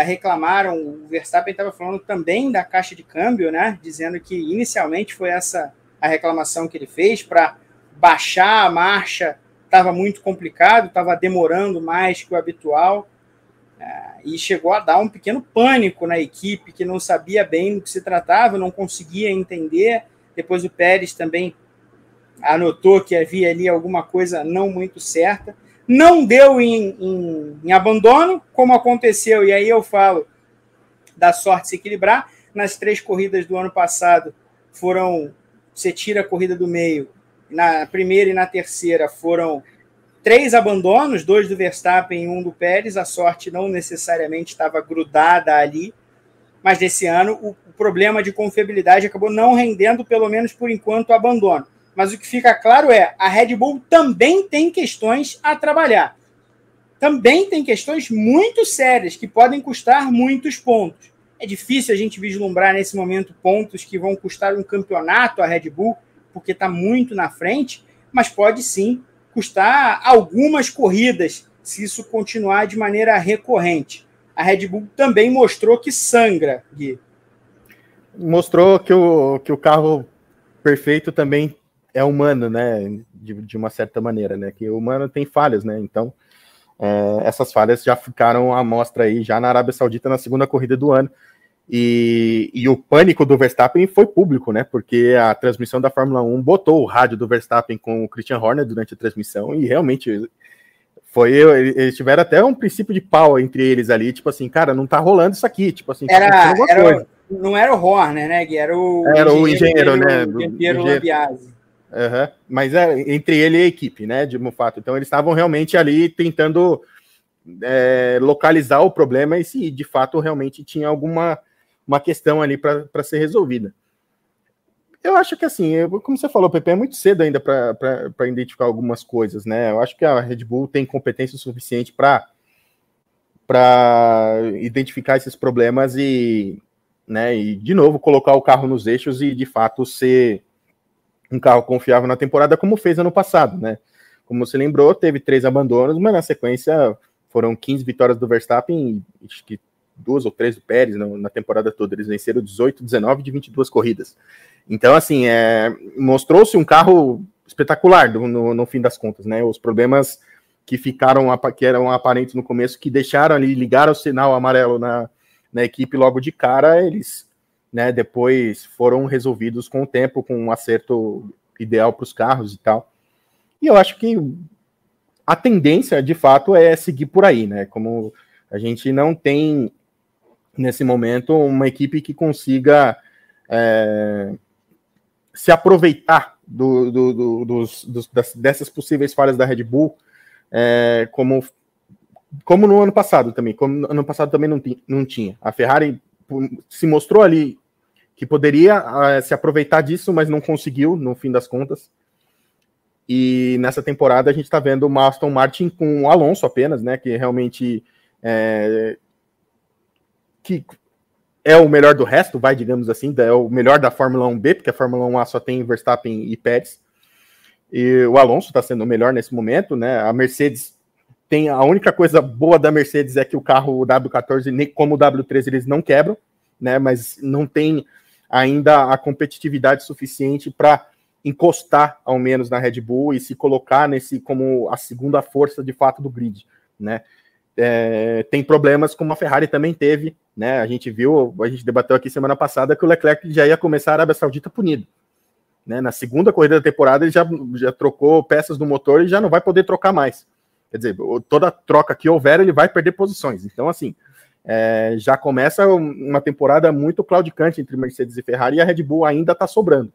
reclamaram. O Verstappen estava falando também da caixa de câmbio, né? Dizendo que inicialmente foi essa a reclamação que ele fez para baixar a marcha estava muito complicado, estava demorando mais que o habitual. É, e chegou a dar um pequeno pânico na equipe, que não sabia bem do que se tratava, não conseguia entender. Depois o Pérez também anotou que havia ali alguma coisa não muito certa. Não deu em, em, em abandono, como aconteceu, e aí eu falo da sorte se equilibrar. Nas três corridas do ano passado foram você tira a corrida do meio, na primeira e na terceira foram três abandonos, dois do Verstappen e um do Pérez. A sorte não necessariamente estava grudada ali, mas nesse ano o, problema de confiabilidade acabou não rendendo, pelo menos por enquanto, o abandono. Mas o que fica claro é a Red Bull também tem questões a trabalhar. Também tem questões muito sérias que podem custar muitos pontos. É difícil a gente vislumbrar nesse momento pontos que vão custar um campeonato à Red Bull, porque está muito na frente, mas pode sim custar algumas corridas se isso continuar de maneira recorrente. A Red Bull também mostrou que sangra, Gui. Mostrou que o, que o carro perfeito também é humano, né? De, de uma certa maneira, né? Que o humano tem falhas, né? Então, é, essas falhas já ficaram à mostra aí, já na Arábia Saudita, na segunda corrida do ano. E, e, o pânico do Verstappen foi público, né? Porque a transmissão da Fórmula 1 botou o rádio do Verstappen com o Christian Horner durante a transmissão e realmente foi. Eles tiveram até um princípio de pau entre eles ali, tipo assim, cara, não tá rolando isso aqui, tipo assim, era, tá era não era o Horner, né? Era o era o engenheiro, né? O Piero Lambiase. Uhum. Mas é entre ele e a equipe, né? De fato. Então eles estavam realmente ali tentando é, localizar o problema e se de fato realmente tinha alguma uma questão ali para ser resolvida. Eu acho que assim, eu, como você falou, Pepe, é muito cedo ainda para identificar algumas coisas, né? Eu acho que a Red Bull tem competência suficiente para para identificar esses problemas e, né, e de novo colocar o carro nos eixos e de fato ser um carro confiável na temporada como fez ano passado, né? Como você lembrou, teve três abandonos, mas na sequência foram 15 vitórias do Verstappen, acho que duas ou três do Pérez na, na temporada toda. Eles venceram 18, 19 de 22 corridas. Então, assim, é, mostrou-se um carro espetacular no, no, no, fim das contas, né? Os problemas que ficaram, que eram aparentes no começo, que deixaram ali, ligaram o sinal amarelo na, na equipe logo de cara, eles, né, depois foram resolvidos com o tempo, com um acerto ideal para os carros e tal. E eu acho que a tendência, de fato, é seguir por aí, né? Como a gente não tem nesse momento, uma equipe que consiga é, se aproveitar do, do, do, dos, dos, dessas possíveis falhas da Red Bull, é, como, como no ano passado também. Como no ano passado também não, não tinha. A Ferrari se mostrou ali que poderia uh, se aproveitar disso, mas não conseguiu, no fim das contas. E nessa temporada a gente está vendo o Aston Martin com o Alonso apenas, né? Que realmente é, que é o melhor do resto, vai, digamos assim, é o melhor da Fórmula 1B, porque a Fórmula 1A só tem Verstappen e Pérez. E o Alonso está sendo o melhor nesse momento, né? A Mercedes tem a única coisa boa da Mercedes é que o carro o W14, nem como o W13, eles não quebram, né? Mas não tem ainda a competitividade suficiente para encostar ao menos na Red Bull e se colocar nesse como a segunda força de fato do grid, né? É, tem problemas como a Ferrari também teve, né? A gente viu, a gente debateu aqui semana passada que o Leclerc já ia começar a Arábia Saudita punido. Né? Na segunda corrida da temporada, ele já, já trocou peças do motor e já não vai poder trocar mais. Quer dizer, toda troca que houver, ele vai perder posições. Então, assim, é, já começa uma temporada muito claudicante entre Mercedes e Ferrari e a Red Bull ainda está sobrando.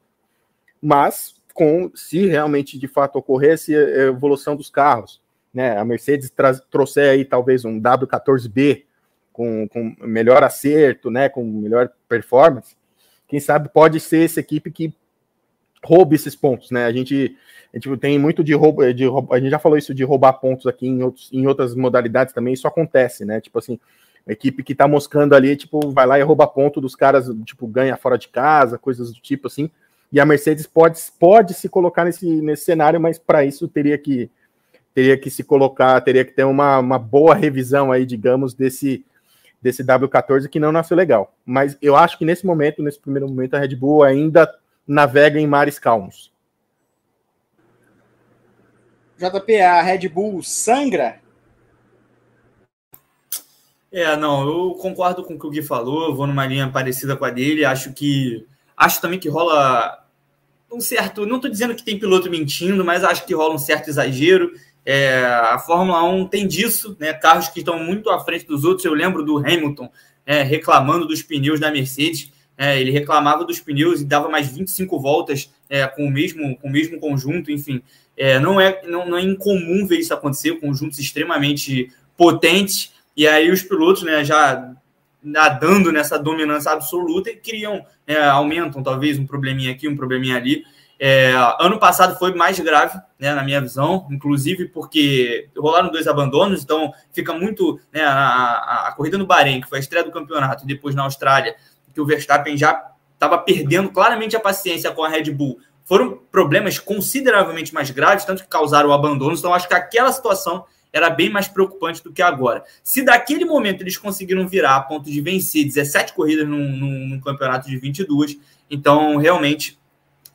Mas, com se realmente de fato ocorresse a evolução dos carros, né, a Mercedes trouxer aí talvez um W14B com, com melhor acerto, né, com melhor performance, quem sabe pode ser essa equipe que roube esses pontos, né? A gente, a gente tem muito de roubo, de roubo, a gente já falou isso de roubar pontos aqui em, outros, em outras modalidades também, isso acontece, né? Tipo assim, equipe que tá moscando ali, tipo, vai lá e rouba ponto dos caras, tipo, ganha fora de casa, coisas do tipo assim. E a Mercedes pode, pode se colocar nesse, nesse cenário, mas para isso teria que teria que se colocar, teria que ter uma, uma boa revisão aí, digamos, desse desse W14 que não nasceu legal. Mas eu acho que nesse momento, nesse primeiro momento, a Red Bull ainda navega em mares calmos. JP, a Red Bull sangra? É, não, eu concordo com o que o Gui falou, vou numa linha parecida com a dele, acho que acho também que rola um certo, não estou dizendo que tem piloto mentindo, mas acho que rola um certo exagero. É, a Fórmula 1 tem disso, né? Carros que estão muito à frente dos outros. Eu lembro do Hamilton é, reclamando dos pneus da Mercedes. É, ele reclamava dos pneus e dava mais 25 voltas é, com, o mesmo, com o mesmo conjunto, enfim. É, não, é, não, não, é incomum ver isso acontecer, conjuntos extremamente potentes, e aí os pilotos né, já nadando nessa dominância absoluta e criam, é, aumentam talvez um probleminha aqui, um probleminha ali. É, ano passado foi mais grave, né, na minha visão, inclusive porque rolaram dois abandonos, então fica muito. Né, a, a, corrida no Bahrein, que foi a estreia do campeonato, e depois na Austrália, que o Verstappen já estava perdendo claramente a paciência com a Red Bull. Foram problemas consideravelmente mais graves, tanto que causaram o abandono. Então, acho que aquela situação era bem mais preocupante do que agora. Se daquele momento eles conseguiram virar a ponto de vencer 17 corridas num, num, num campeonato de 22, então realmente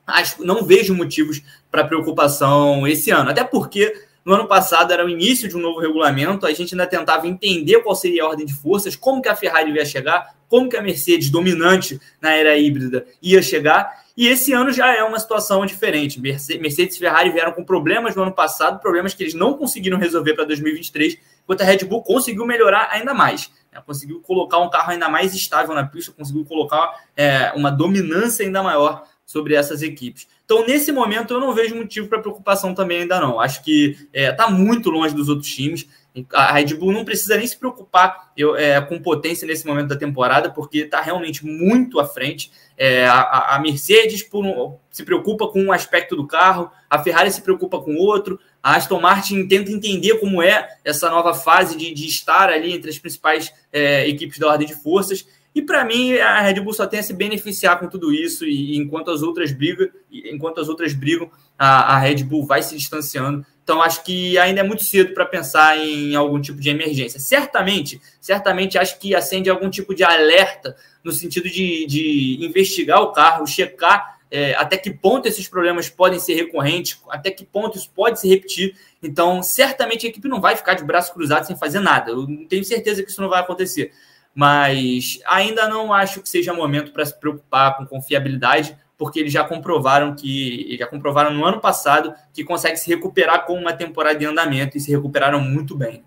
acho, não vejo motivos para preocupação esse ano. Até porque no ano passado era o início de um novo regulamento, a gente ainda tentava entender qual seria a ordem de forças, como que a Ferrari ia chegar, como que a Mercedes, dominante na era híbrida, ia chegar. E esse ano já é uma situação diferente. Mercedes e Ferrari vieram com problemas no ano passado, problemas que eles não conseguiram resolver para 2023, enquanto a Red Bull conseguiu melhorar ainda mais. Né? Conseguiu colocar um carro ainda mais estável na pista, conseguiu colocar é, uma dominância ainda maior sobre essas equipes. Então, nesse momento, eu não vejo motivo para preocupação também ainda não. Acho que está é, tá muito longe dos outros times. A Red Bull não precisa nem se preocupar eu, é, com potência nesse momento da temporada, porque está realmente muito à frente. É, a, a, Mercedes por, se preocupa com um aspecto do carro, a Ferrari se preocupa com outro, a Aston Martin tenta entender como é essa nova fase de, de estar ali entre as principais é, equipes da ordem de forças. E para mim, a Red Bull só tem a se beneficiar com tudo isso, e, enquanto as outras brigam, enquanto as outras brigam, a, a Red Bull vai se distanciando. Então, acho que ainda é muito cedo para pensar em algum tipo de emergência. Certamente, certamente acho que acende algum tipo de alerta no sentido de, de investigar o carro, checar é, até que ponto esses problemas podem ser recorrentes, até que ponto isso pode se repetir. Então, certamente a equipe não vai ficar de braço cruzado sem fazer nada. Eu tenho certeza que isso não vai acontecer mas ainda não acho que seja momento para se preocupar com confiabilidade, porque eles já comprovaram que já comprovaram no ano passado que consegue se recuperar com uma temporada de andamento e se recuperaram muito bem.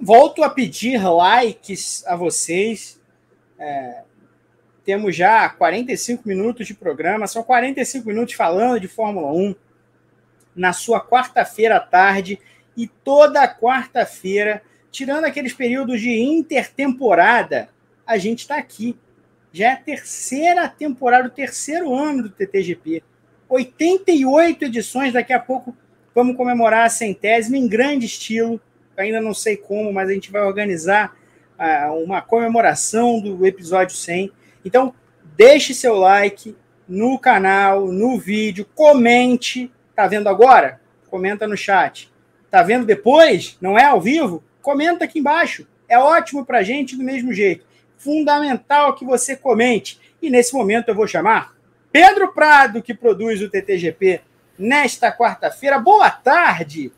Volto a pedir likes a vocês. É, temos já 45 minutos de programa, são 45 minutos falando de Fórmula 1 na sua quarta-feira à tarde e toda quarta-feira tirando aqueles períodos de intertemporada, a gente está aqui. Já é a terceira temporada, o terceiro ano do TTGP. 88 edições, daqui a pouco vamos comemorar a centésima em grande estilo. Ainda não sei como, mas a gente vai organizar uh, uma comemoração do episódio 100. Então, deixe seu like no canal, no vídeo, comente. Tá vendo agora? Comenta no chat. Tá vendo depois? Não é ao vivo? Comenta aqui embaixo. É ótimo para gente do mesmo jeito. Fundamental que você comente. E nesse momento eu vou chamar Pedro Prado, que produz o TTGP nesta quarta-feira. Boa tarde.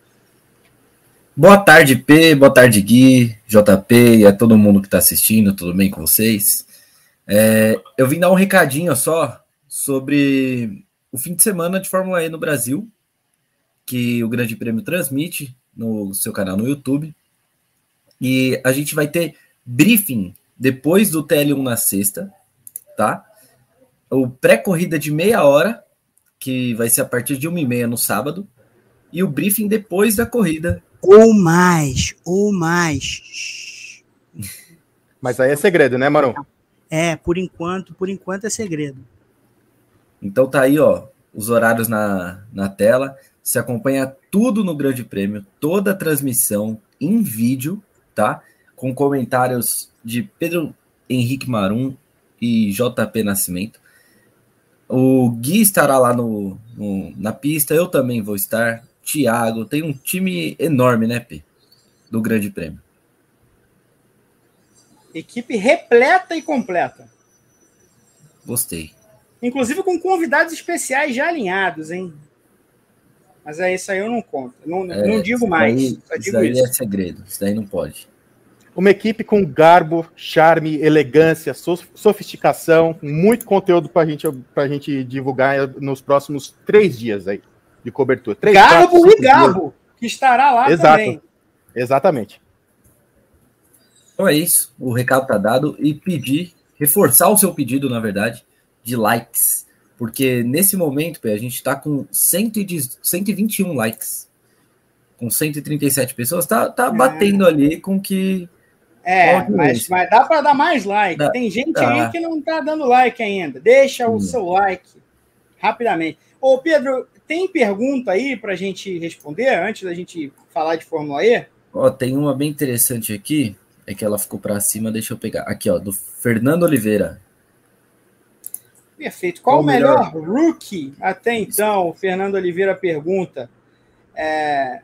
Boa tarde, P. Boa tarde, Gui, JP e a todo mundo que está assistindo. Tudo bem com vocês? É, eu vim dar um recadinho só sobre o fim de semana de Fórmula E no Brasil, que o Grande Prêmio transmite no seu canal no YouTube. E a gente vai ter briefing depois do TL1 na sexta, tá? O pré-corrida de meia hora, que vai ser a partir de uma e meia no sábado, e o briefing depois da corrida. Ou mais, ou mais. Mas aí é segredo, né, Marão? É, por enquanto, por enquanto é segredo. Então tá aí, ó, os horários na, na tela. Você acompanha tudo no Grande Prêmio, toda a transmissão em vídeo, tá? Com comentários de Pedro Henrique Marum e JP Nascimento. O Gui estará lá no, no, na pista, eu também vou estar. Thiago, tem um time enorme, né, P? Do Grande Prêmio. Equipe repleta e completa. Gostei. Inclusive com convidados especiais já alinhados, hein? Mas é isso aí eu não conto. Não, é, não digo mais. Daí, só digo isso. é segredo. Isso daí não pode. Uma equipe com garbo, charme, elegância, sofisticação, muito conteúdo para gente, a gente divulgar nos próximos três dias aí de cobertura. Três, garbo quatro, e Gabo, dias. que estará lá Exato. também. Exatamente. Então é isso. O recado está dado e pedir, reforçar o seu pedido, na verdade, de likes. Porque nesse momento, a gente está com 121 likes. Com 137 pessoas, tá, tá é. batendo ali com que é, mas, mas dá para dar mais like. Dá, Tem gente dá. aí que não está dando like ainda. Deixa o hum. seu like rapidamente. Ô, Pedro, tem pergunta aí para a gente responder antes da gente falar de Fórmula E? Ó, tem uma bem interessante aqui. É que ela ficou para cima, deixa eu pegar. Aqui, ó, do Fernando Oliveira. Perfeito. Qual, o melhor, melhor rookie até então? O Fernando Oliveira pergunta. É...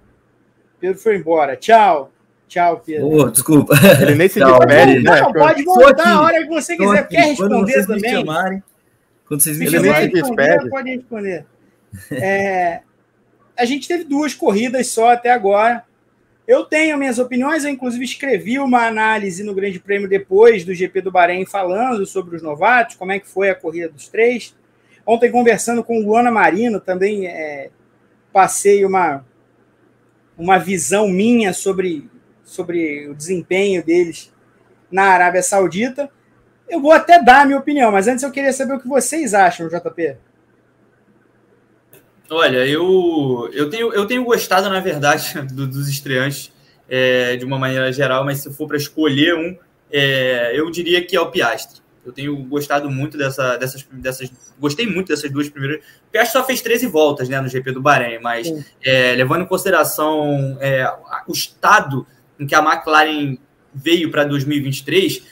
Pedro foi embora. Tchau. Tchau, Pedro. Oh, desculpa. Ele nem se despede, né? Não, pode voltar a hora que você quiser. Aqui. Quer responder quando também? Chamarem, quando vocês me se chamarem. Responder, pode responder. É, a gente teve duas corridas só até agora. Eu tenho minhas opiniões, eu inclusive escrevi uma análise no Grande Prêmio depois do GP do Bahrein falando sobre os novatos, como é que foi a corrida dos três. Ontem, conversando com o Luana Marino, também é, passei uma, uma visão minha sobre sobre o desempenho deles na Arábia Saudita. Eu vou até dar a minha opinião, mas antes eu queria saber o que vocês acham, JP. Olha, eu, eu, tenho, eu tenho gostado, na verdade, do, dos estreantes é, de uma maneira geral, mas se for para escolher um, é, eu diria que é o Piastre. Eu tenho gostado muito dessa, dessas, dessas. Gostei muito dessas duas primeiras. O Piastri só fez 13 voltas né, no GP do Bahrein, mas é, levando em consideração é, o estado em que a McLaren veio para 2023,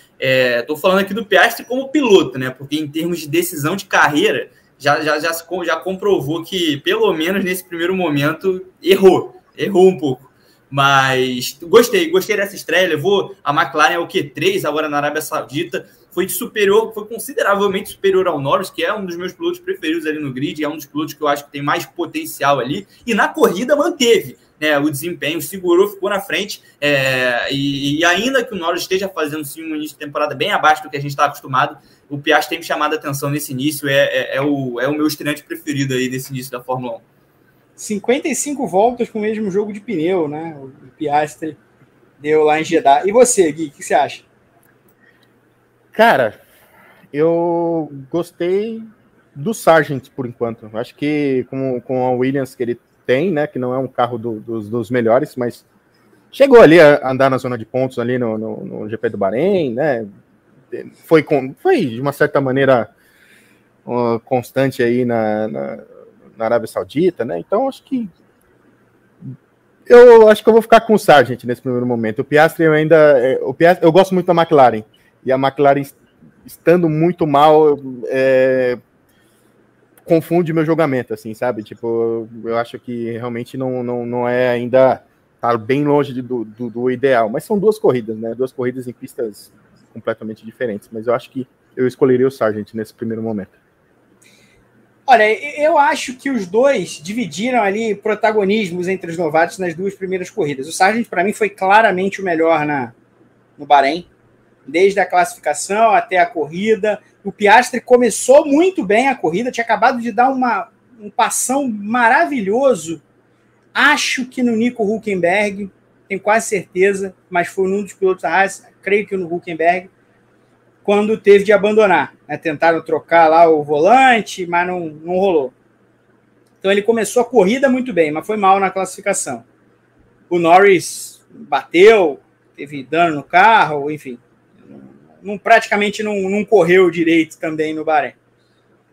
estou falando aqui do Piastri como piloto, né? Porque em termos de decisão de carreira, já, já, já, já comprovou que, pelo menos nesse primeiro momento, errou. Errou um pouco. Mas gostei, gostei dessa estreia. Levou a McLaren ao Q3 agora na Arábia Saudita. Foi superior, foi consideravelmente superior ao Norris, que é um dos meus pilotos preferidos ali no grid, é um dos pilotos que eu acho que tem mais potencial ali. E na corrida manteve né, o desempenho, segurou, ficou na frente. É, e, e, ainda que o Norris esteja fazendo sim, um início de temporada bem abaixo do que a gente está acostumado, o Piastri tem me chamado a atenção nesse início. É, é, é, o, é o meu estreante preferido aí desse início da Fórmula 1. 55 voltas com o mesmo jogo de pneu, né? O Piastri deu lá em Jeddah. E você, Gui, o que você acha? Cara, eu gostei do Sargent por enquanto. Acho que com, com a Williams que ele tem, né? Que não é um carro do, dos, dos, melhores, mas chegou ali a andar na zona de pontos ali no, no, no GP do Bahrein, né? Foi, com, foi de uma certa maneira uh, constante aí na, na, na, Arábia Saudita, né? Então acho que eu acho que eu vou ficar com o Sargent nesse primeiro momento. O Piastri eu ainda, é, o Piastri, eu gosto muito da McLaren e a McLaren estando muito mal é, confunde meu julgamento, assim, sabe? Tipo, eu acho que realmente não, não, não é ainda tá bem longe do, do, do, ideal, mas são duas corridas, né? Duas corridas em pistas completamente diferentes, mas eu acho que eu escolheria o Sargent nesse primeiro momento. Olha, eu acho que os dois dividiram ali protagonismos entre os novatos nas duas primeiras corridas. O Sargent, para mim, foi claramente o melhor na, no Bahrein, desde a classificação até a corrida. O Piastri começou muito bem a corrida, tinha acabado de dar uma, um passão maravilhoso. Acho que no Nico Huckenberg, tenho quase certeza, mas foi num dos pilotos da Haas, creio que no Huckenberg, quando teve de abandonar. Né? Tentaram trocar lá o volante, mas não, não rolou. Então ele começou a corrida muito bem, mas foi mal na classificação. O Norris bateu, teve dano no carro, enfim. Não, praticamente não, não correu direito também no Bahrein.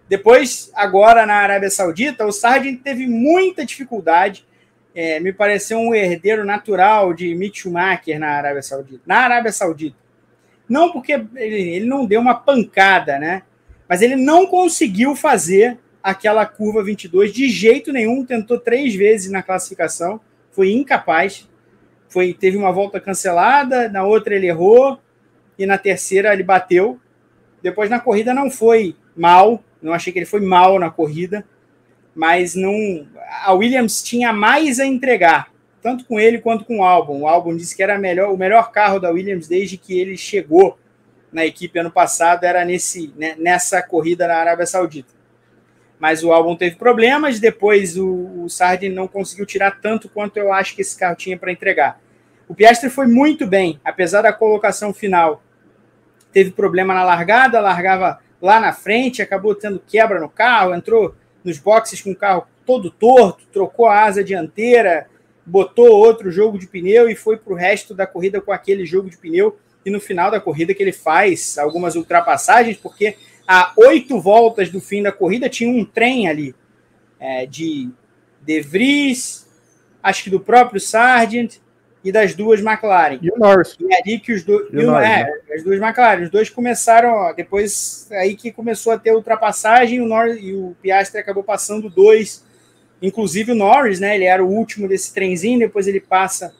Depois, agora na Arábia Saudita, o Sargent teve muita dificuldade. É, me pareceu um herdeiro natural de Mick Schumacher na Arábia Saudita. Na Arábia Saudita não porque ele, ele não deu uma pancada, né? Mas ele não conseguiu fazer aquela curva 22 de jeito nenhum. Tentou três vezes na classificação, foi incapaz. Foi, teve uma volta cancelada, na outra ele errou e na terceira ele bateu. Depois na corrida não foi mal, não achei que ele foi mal na corrida, mas não. A Williams tinha mais a entregar tanto com ele quanto com o álbum. O álbum disse que era melhor, o melhor carro da Williams desde que ele chegou na equipe ano passado, era nesse, né, nessa corrida na Arábia Saudita. Mas o álbum teve problemas, depois o, o não conseguiu tirar tanto quanto eu acho que esse carro tinha para entregar. O Piastri foi muito bem, apesar da colocação final. Teve problema na largada, largava lá na frente, acabou tendo quebra no carro, entrou nos boxes com o carro todo torto, trocou a asa dianteira, botou outro jogo de pneu e foi para o resto da corrida com aquele jogo de pneu. E no final da corrida que ele faz algumas ultrapassagens, porque a oito voltas do fim da corrida tinha um trem ali é, de De Vries, acho que do próprio Sargent e das duas McLaren. E o Norris. E ali que os dois. E Norris, é, né? as duas McLaren. Os dois começaram, ó, depois aí que começou a ter ultrapassagem, o Norris e o Piastri acabou passando dois Inclusive o Norris, né? Ele era o último desse trenzinho, depois ele passa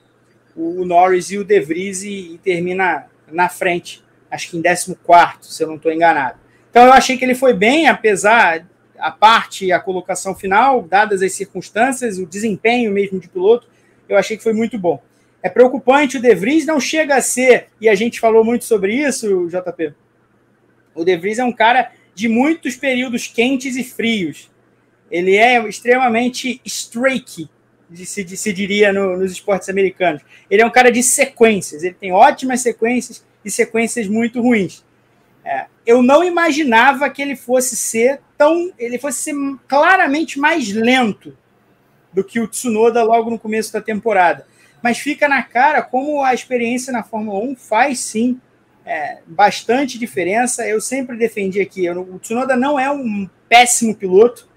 o Norris e o De Vries e, e termina na frente, acho que em 14, se eu não estou enganado. Então eu achei que ele foi bem, apesar a parte e a colocação final, dadas as circunstâncias, o desempenho mesmo de piloto, eu achei que foi muito bom. É preocupante, o De Vries não chega a ser, e a gente falou muito sobre isso, JP. O De Vries é um cara de muitos períodos quentes e frios. Ele é extremamente streaky, se, se diria no, nos esportes americanos. Ele é um cara de sequências, ele tem ótimas sequências e sequências muito ruins. É, eu não imaginava que ele fosse ser tão. ele fosse ser claramente mais lento do que o Tsunoda logo no começo da temporada. Mas fica na cara como a experiência na Fórmula 1 faz sim é, bastante diferença. Eu sempre defendi aqui: eu, o Tsunoda não é um péssimo piloto,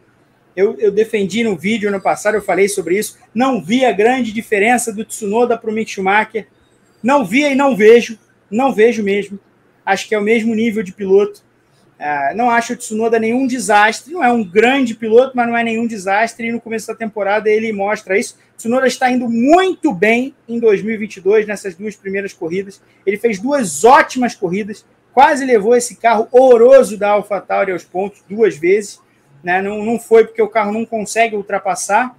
eu, eu defendi no vídeo ano passado, eu falei sobre isso. Não vi a grande diferença do Tsunoda para o Mick Schumacher. Não via e não vejo. Não vejo mesmo. Acho que é o mesmo nível de piloto. Uh, não acho o Tsunoda nenhum desastre. Não é um grande piloto, mas não é nenhum desastre. E no começo da temporada ele mostra isso. Tsunoda está indo muito bem em 2022, nessas duas primeiras corridas. Ele fez duas ótimas corridas. Quase levou esse carro horroroso da AlphaTauri aos pontos duas vezes né? Não, não foi porque o carro não consegue ultrapassar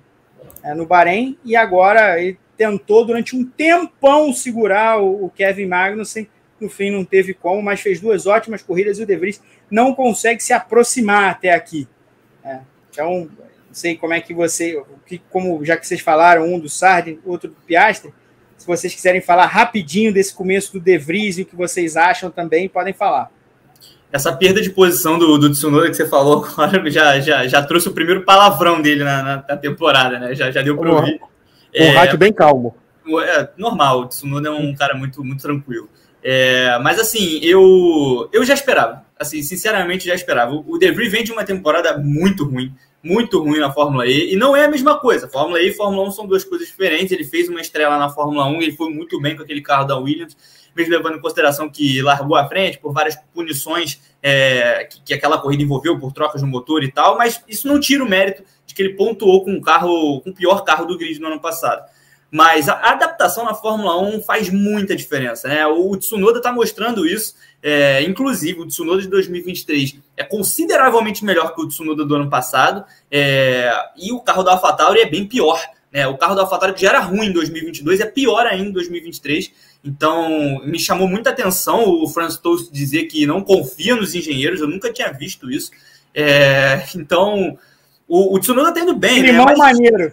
é, no Bahrein, e agora ele tentou durante um tempão segurar o, o, Kevin Magnussen, no fim não teve como, mas fez duas ótimas corridas e o De Vries não consegue se aproximar até aqui. É, então, não sei como é que você, que, como já que vocês falaram, um do Sardi, outro do Piastri, se vocês quiserem falar rapidinho desse começo do De Vries e o que vocês acham também, podem falar essa perda de posição do, do Tsunoda que você falou agora já, já, já trouxe o primeiro palavrão dele na, na, na temporada, né? Já, já deu para ouvir. Um é, rádio bem calmo. É normal, o Tsunoda é um cara muito, muito tranquilo. É, mas assim, eu, eu já esperava. Assim, sinceramente, já esperava. O De Vries vem de uma temporada muito ruim, muito ruim na Fórmula E, e não é a mesma coisa. Fórmula E e Fórmula 1 são duas coisas diferentes. Ele fez uma estrela na Fórmula 1, ele foi muito bem com aquele carro da Williams, mesmo levando em consideração que largou à frente por várias punições é, que, que, aquela corrida envolveu por trocas no motor e tal, mas isso não tira o mérito de que ele pontuou com um carro, com o pior carro do grid no ano passado. Mas a adaptação na Fórmula 1 faz muita diferença. Né? O Tsunoda está mostrando isso. É, inclusive, o Tsunoda de 2023 é consideravelmente melhor que o Tsunoda do ano passado. É, e o carro da AlphaTauri é bem pior. Né? O carro da AlphaTauri que já era ruim em 2022 é pior ainda em 2023. Então, me chamou muita atenção o Franz Toast dizer que não confia nos engenheiros. Eu nunca tinha visto isso. É, então, o, o Tsunoda está indo bem. Limão né? Mas... maneiro.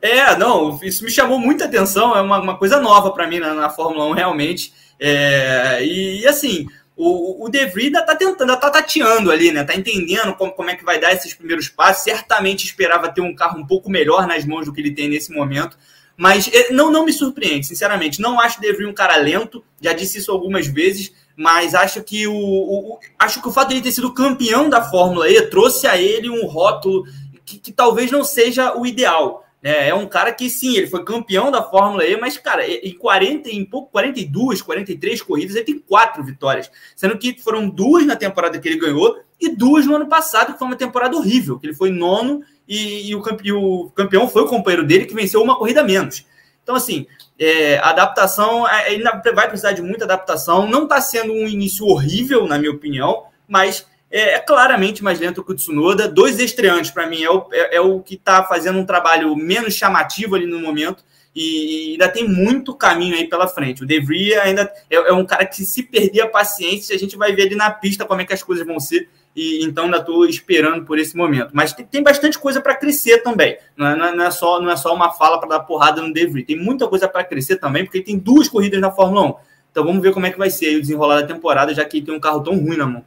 É, não, isso me chamou muita atenção, é uma, uma coisa nova para mim na, na, Fórmula 1, realmente. É, e, assim, o, o De Vries ainda tá tentando, tá tateando ali, né? Tá entendendo como, como é que vai dar esses primeiros passos. Certamente esperava ter um carro um pouco melhor nas mãos do que ele tem nesse momento. Mas é, não, não me surpreende, sinceramente. Não acho o De Vries um cara lento, já disse isso algumas vezes, mas acho que o, o, acho que o fato de ele ter sido campeão da Fórmula E trouxe a ele um rótulo que, que talvez não seja o ideal. É, é um cara que, sim, ele foi campeão da Fórmula E, mas, cara, em 40, em pouco, 42, 43 corridas, ele tem quatro vitórias. Sendo que foram duas na temporada que ele ganhou e duas no ano passado, que foi uma temporada horrível, que ele foi nono e, e, o, e o, campeão foi o companheiro dele, que venceu uma corrida menos. Então, assim, é, adaptação, é, ainda vai precisar de muita adaptação. Não está sendo um início horrível, na minha opinião, mas é, é, claramente mais lento que o Tsunoda. Dois estreantes, para mim, é o, é, é o que está fazendo um trabalho menos chamativo ali no momento. E ainda tem muito caminho aí pela frente. O De Vries ainda é, é, um cara que, se perder a paciência, a gente vai ver ali na pista como é que as coisas vão ser. E então ainda estou esperando por esse momento. Mas tem, tem bastante coisa para crescer também. Não é, não é, só, não é só uma fala para dar porrada no De Vries. Tem muita coisa para crescer também, porque tem duas corridas na Fórmula 1. Então vamos ver como é que vai ser o desenrolar da temporada, já que tem um carro tão ruim na mão.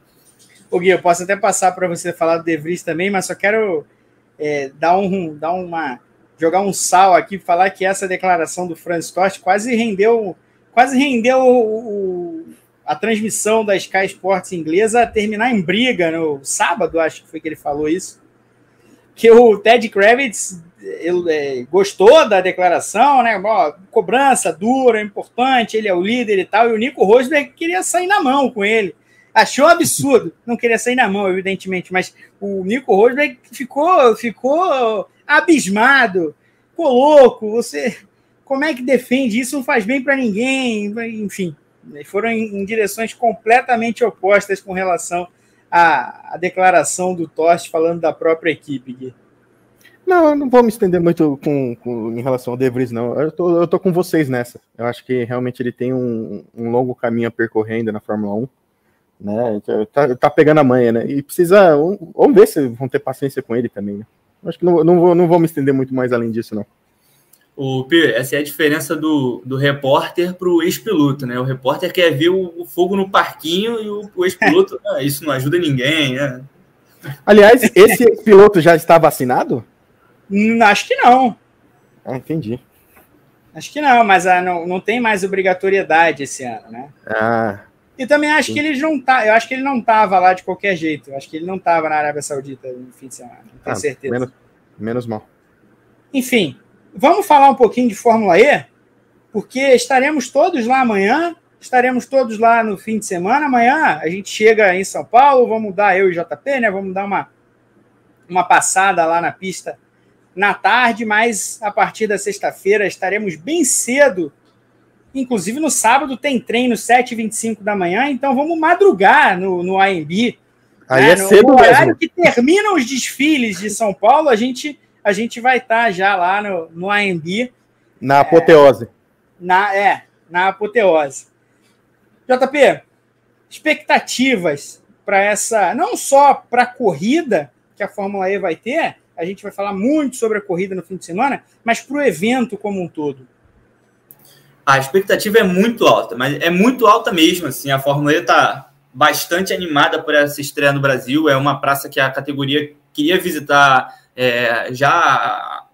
Ô Gui, eu posso até passar para você falar do De Vries também, mas só quero é, dar, um, dar uma. jogar um sal aqui, falar que essa declaração do Franz Tost quase rendeu. Quase rendeu o, o, a transmissão da Sky Sports inglesa a terminar em briga no sábado, acho que foi que ele falou isso. Que o Ted Kravitz ele, é, gostou da declaração, né? Cobrança dura, importante, ele é o líder e tal, e o Nico Rosberg queria sair na mão com ele achou absurdo, não queria sair na mão, evidentemente, mas o Nico Rosberg ficou, ficou abismado, ficou louco. Você, como é que defende isso? Não faz bem para ninguém, enfim, foram em, em, direções completamente opostas com relação à, à declaração do Tost falando da própria equipe. Gui. Não, eu não vou me estender muito com, com, em relação ao De Vries, não. Eu tô, eu tô com vocês nessa. Eu acho que realmente ele tem um, um longo caminho a percorrer ainda na Fórmula 1 né? Tá, tá pegando a manha, né? E precisa. Vamos ver se vão ter paciência com ele também, né? Acho que não, não, vou, não vou me estender muito mais além disso, não. O P, essa é a diferença do, do repórter para o ex-piloto, né? O repórter quer ver o, o fogo no parquinho e o, o ex-piloto, ah, isso não ajuda ninguém, né? Aliás, esse piloto já está vacinado? Hum, acho que não. Ah, entendi. Acho que não, mas ah, não, não tem mais obrigatoriedade esse ano, né? Ah, e também acho que ele não tá, eu acho que ele não estava lá de qualquer jeito. Eu acho que ele não estava na Arábia Saudita no fim de semana, não tenho ah, certeza. Menos, menos mal. Enfim, vamos falar um pouquinho de Fórmula E, porque estaremos todos lá amanhã, estaremos todos lá no fim de semana. Amanhã a gente chega em São Paulo, vamos dar eu e JP, né? Vamos dar uma, uma passada lá na pista na tarde, mas a partir da sexta-feira estaremos bem cedo Inclusive no sábado tem treino 7h25 da manhã, então vamos madrugar no, no AMB. Aí né? é cedo no horário mesmo. que terminam os desfiles de São Paulo, a gente, a gente vai estar tá já lá no, no AMB. Na apoteose. É, na, é, na apoteose. JP, expectativas para essa, não só para a corrida que a Fórmula E vai ter, a gente vai falar muito sobre a corrida no fim de semana, mas para o evento como um todo. A expectativa é muito alta, mas é muito alta mesmo. Assim, a Fórmula E está bastante animada por essa estreia no Brasil. É uma praça que a categoria queria visitar é, já,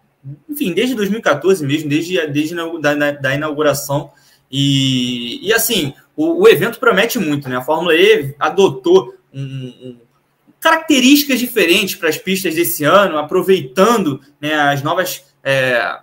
enfim, desde 2014 mesmo, desde, desde da, da inauguração. E, e assim, o, o evento promete muito, né? A Fórmula E adotou um, um, características diferentes para as pistas desse ano, aproveitando né, as novas é,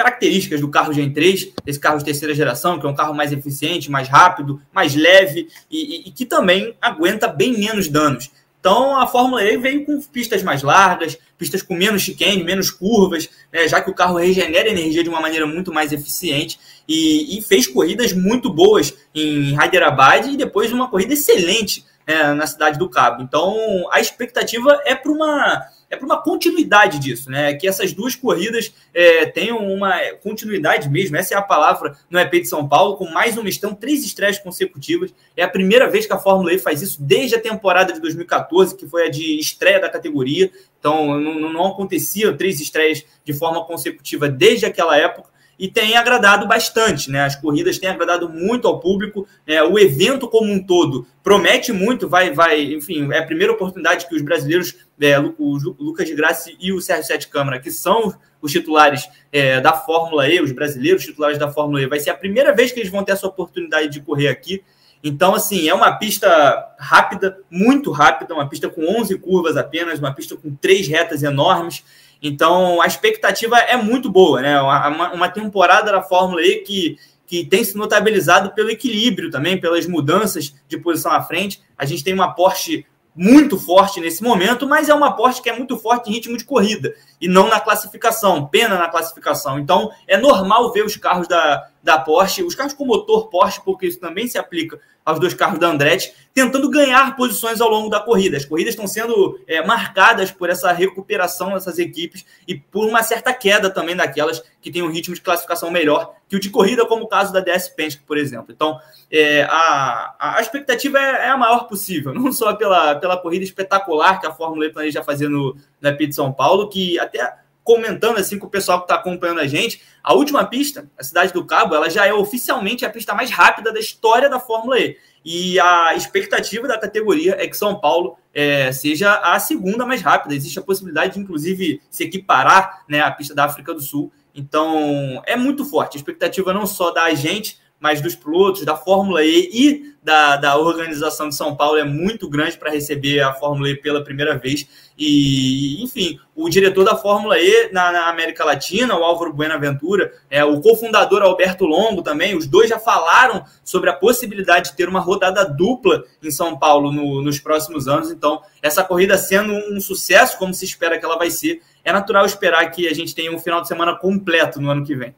características do carro Gen 3, esse carro de terceira geração, que é um carro mais eficiente, mais rápido, mais leve e, e, e que também aguenta bem menos danos. Então a Fórmula E veio com pistas mais largas, pistas com menos chicane, menos curvas, né, já que o carro regenera energia de uma maneira muito mais eficiente e, e fez corridas muito boas em Hyderabad e depois uma corrida excelente é, na cidade do Cabo. Então a expectativa é para uma é para uma continuidade disso, né? Que essas duas corridas é, tenham uma continuidade mesmo, essa é a palavra no EP de São Paulo, com mais uma estão três estreias consecutivas. É a primeira vez que a Fórmula E faz isso desde a temporada de 2014, que foi a de estreia da categoria. Então não, não acontecia três estreias de forma consecutiva desde aquela época e tem agradado bastante, né? As corridas têm agradado muito ao público, né? o evento como um todo promete muito, vai, vai, enfim, é a primeira oportunidade que os brasileiros, é, o Lucas de Graça e o Sérgio Sete Câmara, que são os titulares é, da Fórmula E, os brasileiros titulares da Fórmula E, vai ser a primeira vez que eles vão ter essa oportunidade de correr aqui. Então, assim, é uma pista rápida, muito rápida, uma pista com 11 curvas apenas, uma pista com três retas enormes. Então, a expectativa é muito boa, né? Uma, uma temporada da Fórmula E que, que tem se notabilizado pelo equilíbrio também, pelas mudanças de posição à frente. A gente tem uma Porsche muito forte nesse momento, mas é uma Porsche que é muito forte em ritmo de corrida e não na classificação, pena na classificação. Então é normal ver os carros da, da Porsche, os carros com motor Porsche, porque isso também se aplica aos dois carros da Andretti, tentando ganhar posições ao longo da corrida. As corridas estão sendo é, marcadas por essa recuperação dessas equipes e por uma certa queda também daquelas que têm um ritmo de classificação melhor que o de corrida, como o caso da DS Penske, por exemplo. Então, é, a, a expectativa é, é, a maior possível, não só pela, pela corrida espetacular que a Fórmula E planeja fazer no, Pit de São Paulo, que até comentando assim com o pessoal que está acompanhando a gente, a última pista, a Cidade do Cabo, ela já é oficialmente a pista mais rápida da história da Fórmula E. E a expectativa da categoria é que São Paulo é, seja a segunda mais rápida. Existe a possibilidade de, inclusive, se equiparar né, à pista da África do Sul. Então, é muito forte. A expectativa não só da gente, mas dos pilotos, da Fórmula E e da, da organização de São Paulo é muito grande para receber a Fórmula E pela primeira vez. E, enfim, o diretor da Fórmula E na, na América Latina, o Álvaro Buenaventura, é, o cofundador Alberto Longo também, os dois já falaram sobre a possibilidade de ter uma rodada dupla em São Paulo no, nos próximos anos. Então, essa corrida sendo um sucesso, como se espera que ela vai ser, é natural esperar que a gente tenha um final de semana completo no ano que vem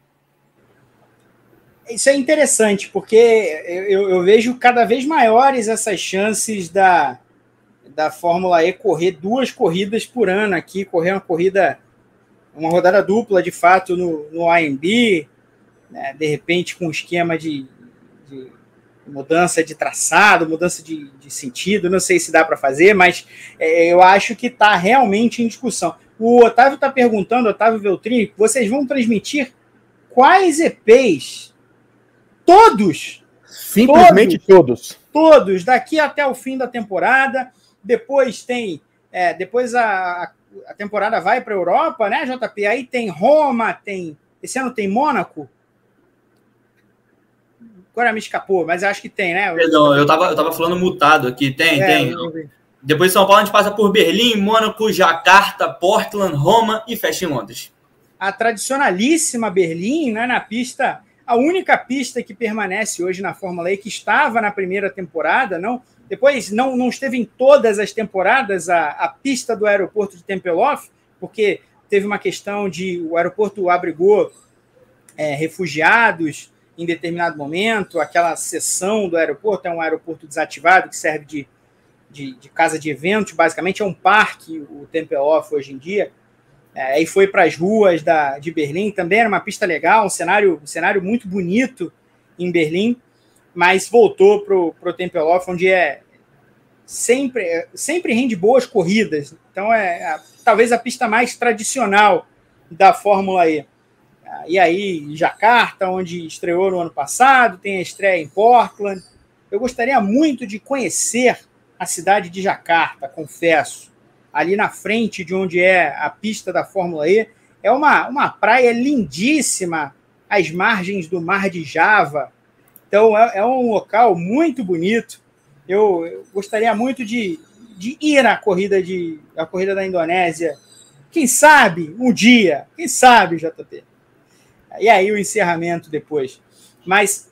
isso é interessante, porque eu, eu, vejo cada vez maiores essas chances da, da Fórmula E correr duas corridas por ano aqui, correr uma corrida, uma rodada dupla de fato no, no AMB, né, de repente com um esquema de, de, mudança de traçado, mudança de, de, sentido, não sei se dá para fazer, mas é, eu acho que está realmente em discussão. O Otávio está perguntando, Otávio Veltrini, vocês vão transmitir quais EPs Todos. Simplesmente todos. Todos, todos daqui até o fim da temporada. Depois tem. É, depois a, a temporada vai para a Europa, né, JP? Aí tem Roma, tem. Esse ano tem Mônaco. Agora me escapou, mas acho que tem, né? Perdão, eu estava eu tava falando mutado aqui. Tem, é, tem. Depois de São Paulo, a gente passa por Berlim, Mônaco, Jacarta, Portland, Roma e fecha em Londres. A tradicionalíssima Berlim, né, na pista a única pista que permanece hoje na Fórmula E, que estava na primeira temporada, não depois não, não esteve em todas as temporadas a, a pista do aeroporto de Tempelhof, porque teve uma questão de o aeroporto abrigou é, refugiados em determinado momento, aquela seção do aeroporto é um aeroporto desativado que serve de, de, de casa de eventos, basicamente é um parque, o Tempelhof hoje em dia, é, e foi para as ruas da, de Berlim, também era uma pista legal, um cenário, um cenário muito bonito em Berlim, mas voltou para o Tempelhof, onde é sempre, sempre rende boas corridas. Então é a, talvez a pista mais tradicional da Fórmula E. E aí, Jacarta, onde estreou no ano passado, tem a estreia em Portland. Eu gostaria muito de conhecer a cidade de Jacarta, confesso ali na frente de onde é a pista da Fórmula E. É uma, uma praia lindíssima, às margens do Mar de Java. Então é, é um local muito bonito. Eu, gostaria muito de, de ir na corrida de corrida da Indonésia. Quem sabe um dia, quem sabe, JP. E aí o encerramento depois. Mas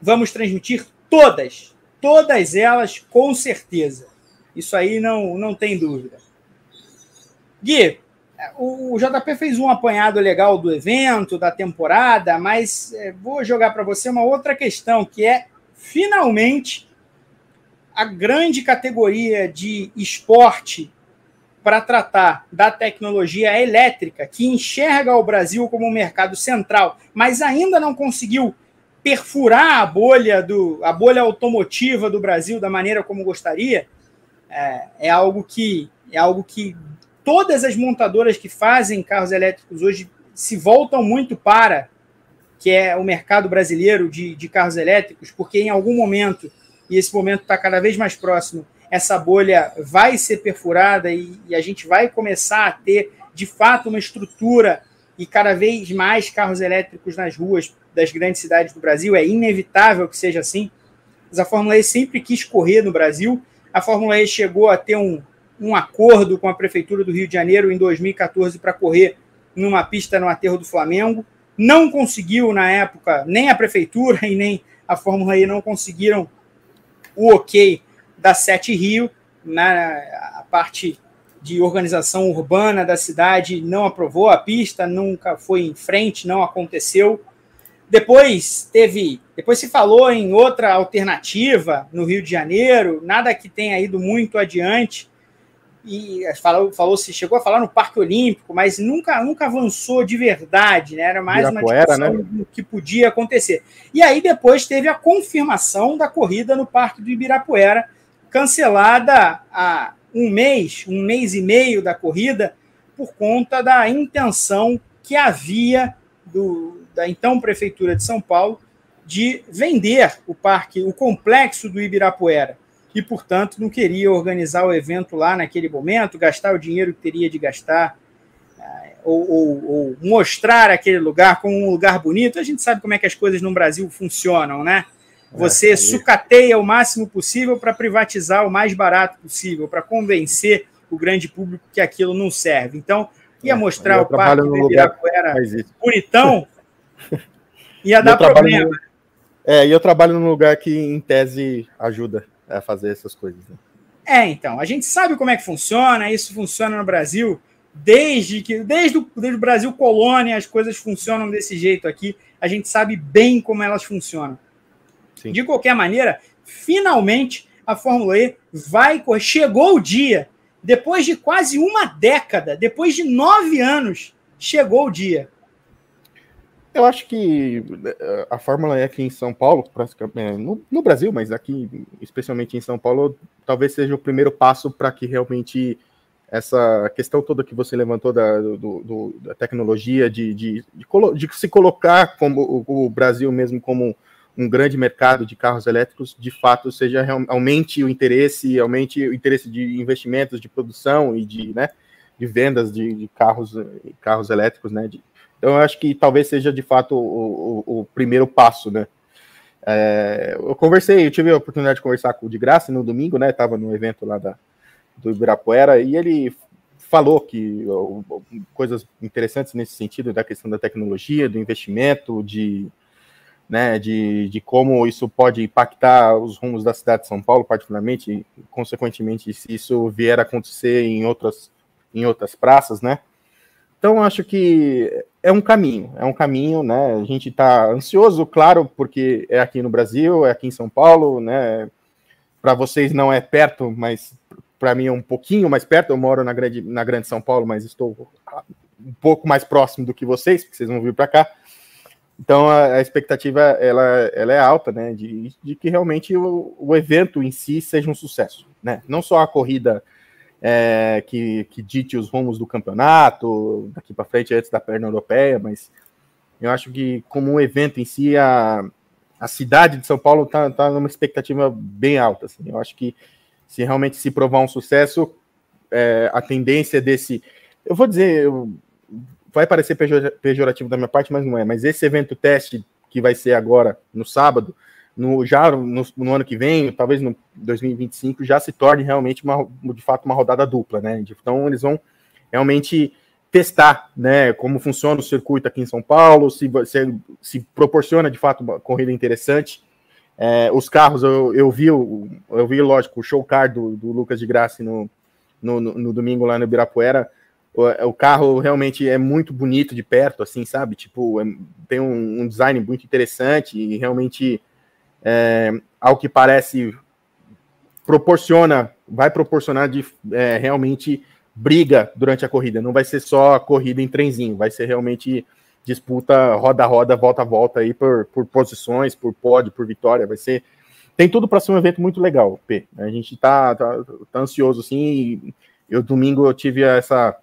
vamos transmitir todas, todas elas com certeza. Isso aí não, não tem dúvida. Gui, o JP fez um apanhado legal do evento, da temporada, mas é, vou jogar para você uma outra questão, que é finalmente a grande categoria de esporte para tratar da tecnologia elétrica, que enxerga o Brasil como um mercado central, mas ainda não conseguiu perfurar a bolha do a bolha automotiva do Brasil da maneira como gostaria, é, é algo que é algo que todas as montadoras que fazem carros elétricos hoje se voltam muito para que é o mercado brasileiro de, de carros elétricos, porque em algum momento, e esse momento está cada vez mais próximo, essa bolha vai ser perfurada e, e, a gente vai começar a ter, de fato, uma estrutura e cada vez mais carros elétricos nas ruas das grandes cidades do Brasil. É inevitável que seja assim. Mas a Fórmula E sempre quis correr no Brasil. A Fórmula E chegou a ter um, um acordo com a Prefeitura do Rio de Janeiro em 2014 para correr numa pista no aterro do Flamengo. Não conseguiu, na época, nem a Prefeitura e nem a Fórmula E não conseguiram o ok da Sete Rio. Na, a parte de organização urbana da cidade não aprovou a pista, nunca foi em frente, não aconteceu. Depois teve, depois se falou em outra alternativa no Rio de Janeiro, nada que tenha ido muito adiante e falou, falou se chegou a falar no Parque Olímpico, mas nunca, nunca avançou de verdade, né? Era mais uma discussão né? do que podia acontecer. E aí depois teve a confirmação da corrida no Parque do Ibirapuera, cancelada há um mês, um mês e meio da corrida, por conta da intenção que havia do, da então prefeitura de São Paulo de vender o parque, o complexo do Ibirapuera e, portanto, não queria organizar o evento lá naquele momento, gastar o dinheiro que teria de gastar, eh, ou, ou, ou, mostrar aquele lugar como um lugar bonito. A gente sabe como é que as coisas no Brasil funcionam, né? É, Você é, sucateia o máximo possível para privatizar o mais barato possível, para convencer o grande público que aquilo não serve. Então, ia é, mostrar o parque do Ibirapuera bonitão, ia dar problema. No... É, e eu trabalho num lugar que, em tese, ajuda a fazer essas coisas. Né? É, então, a gente sabe como é que funciona, isso funciona no Brasil desde que desde o, desde o Brasil colônia as coisas funcionam desse jeito aqui, a gente sabe bem como elas funcionam. Sim. De qualquer maneira, finalmente a Fórmula E vai. Chegou o dia, depois de quase uma década, depois de nove anos, chegou o dia. Eu acho que eh, a Fórmula E aqui em São Paulo, é, no, no, Brasil, mas aqui, especialmente em São Paulo, talvez seja o primeiro passo para que realmente essa questão toda que você levantou da, do, do, da tecnologia, de, de, de, de, se colocar como o, Brasil mesmo como um grande mercado de carros elétricos, de fato, seja aumente o interesse, aumente o interesse de investimentos, de produção e de, né, de vendas de, de carros, carros elétricos, né, de, então, eu acho que talvez seja de fato o, o, o primeiro passo, né? É, eu conversei, eu tive a oportunidade de conversar com o de graça no domingo, né? Estava no evento lá da, do Ibirapuera e ele falou que coisas interessantes nesse sentido da questão da tecnologia, do investimento, de, né, de, de como isso pode impactar os rumos da cidade de São Paulo, particularmente, e, consequentemente, se isso vier a acontecer em outras, em outras praças, né? Então, acho que é um caminho, é um caminho, né? A gente está ansioso, claro, porque é aqui no Brasil, é aqui em São Paulo, né? Para vocês não é perto, mas para mim é um pouquinho mais perto. Eu moro na grande, na grande São Paulo, mas estou um pouco mais próximo do que vocês, porque vocês vão vir para cá. Então a, a, expectativa ela, ela é alta, né? De, de que realmente o, o evento em si seja um sucesso, né? Não só a corrida é, que, que dite os rumos do campeonato, daqui para frente, antes da perna europeia, mas eu acho que, como um evento em si, a, a cidade de São Paulo está tá numa expectativa bem alta. Assim. Eu acho que, se realmente se provar um sucesso, é, a tendência desse. Eu vou dizer, eu, vai parecer pejorativo da minha parte, mas não é. Mas esse evento teste, que vai ser agora no sábado, no, já no, no, ano que vem, talvez no 2025, já se torne realmente uma, de fato uma rodada dupla, né? Então eles vão realmente testar, né, como funciona o circuito aqui em São Paulo, se, se, se proporciona de fato uma corrida interessante. É, os carros, eu, eu vi, eu vi, lógico, o show car do, do Lucas de Graça no, no, no, domingo lá no Ibirapuera. O, o, carro realmente é muito bonito de perto, assim, sabe? Tipo, é, tem um, um, design muito interessante e realmente é, ao que parece, proporciona, vai proporcionar de é, realmente briga durante a corrida. Não vai ser só corrida em trenzinho, vai ser realmente disputa roda a roda, volta a volta aí por, por posições, por pódio, por vitória. Vai ser. Tem tudo para ser um evento muito legal, P. A gente tá, tá, tá ansioso, assim. Eu domingo eu tive essa,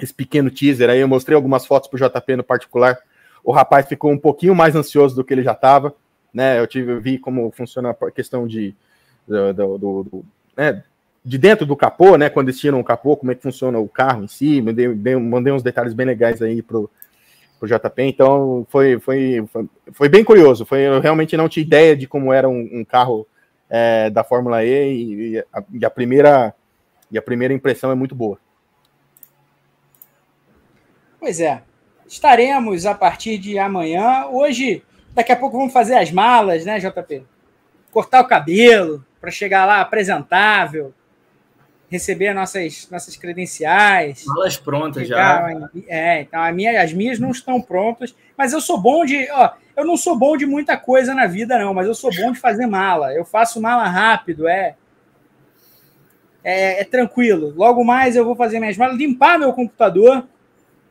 esse pequeno teaser aí, eu mostrei algumas fotos pro JP no particular. O rapaz ficou um pouquinho mais ansioso do que ele já estava né? Eu tive, vi como funciona a questão de do, do, do né, de dentro do capô, né? Quando eles tiram o capô, como é que funciona o carro em si, mandei, mandei uns detalhes bem legais aí pro, pro JP, então foi, foi, foi, foi, bem curioso. Foi, eu realmente não tinha ideia de como era um, um carro é, da Fórmula E e, e, a, e, a, primeira e a primeira impressão é muito boa. Pois é, estaremos a partir de amanhã. Hoje Daqui a pouco vamos fazer as malas, né, JP? Cortar o cabelo para chegar lá apresentável, receber nossas, nossas credenciais. Malas prontas já. É, então minha, as minhas não estão prontas, mas eu sou bom de. Ó, eu não sou bom de muita coisa na vida, não, mas eu sou bom de fazer mala. Eu faço mala rápido, é. É, é tranquilo. Logo mais eu vou fazer minhas malas, limpar meu computador,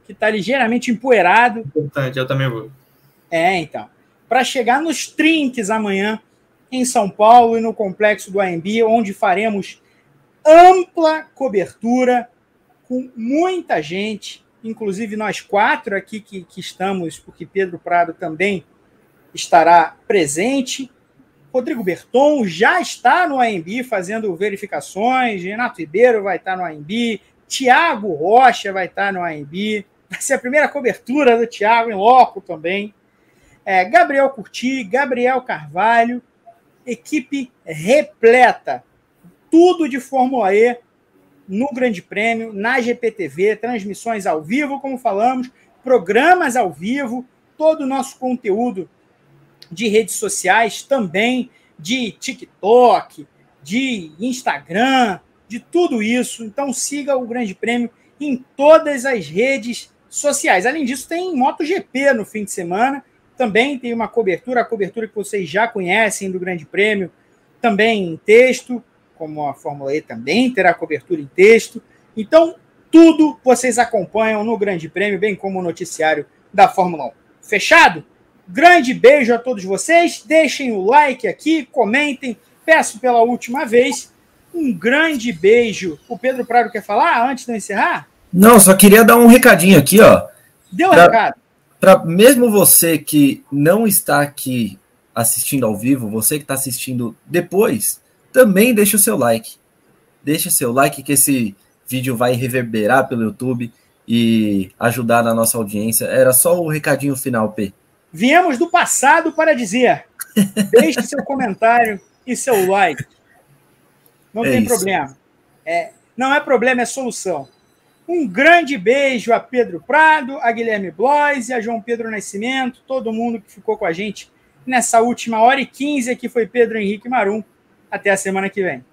que está ligeiramente empoeirado. Importante, eu também vou. É, então para chegar nos trinques amanhã em São Paulo e no complexo do AMB, onde faremos ampla cobertura com muita gente, inclusive nós quatro aqui que, que estamos, porque Pedro Prado também estará presente. Rodrigo Berton já está no AMB fazendo verificações, Renato Ribeiro vai estar no AMB, Tiago Rocha vai estar no AMB, vai ser a primeira cobertura do Tiago em loco também é, Gabriel Curti, Gabriel Carvalho, equipe repleta. Tudo de Fórmula E no Grande Prêmio, na GPTV, transmissões ao vivo, como falamos, programas ao vivo, todo o nosso conteúdo de redes sociais também, de TikTok, de Instagram, de tudo isso. Então siga o Grande Prêmio em todas as redes sociais. Além disso, tem MotoGP no fim de semana também tem uma cobertura, a cobertura que vocês já conhecem do Grande Prêmio, também em texto, como a Fórmula E também terá cobertura em texto. Então, tudo vocês acompanham no Grande Prêmio, bem como o noticiário da Fórmula 1. Fechado? Grande beijo a todos vocês. Deixem o like aqui, comentem. Peço pela última vez um grande beijo. O Pedro Prado quer falar antes de eu encerrar? Não, só queria dar um recadinho aqui, ó. Deu um pra... recado para mesmo você que não está aqui assistindo ao vivo, você que está assistindo depois, também deixa o seu like. Deixa seu like que esse vídeo vai reverberar pelo YouTube e ajudar na nossa audiência. Era só o recadinho final, P. Viemos do passado para dizer: deixe seu comentário e seu like. Não é tem isso. problema. É, não é problema, é solução. Um grande beijo a Pedro Prado, a Guilherme Blois e a João Pedro Nascimento, todo mundo que ficou com a gente nessa última hora e quinze, que foi Pedro Henrique Marum. Até a semana que vem.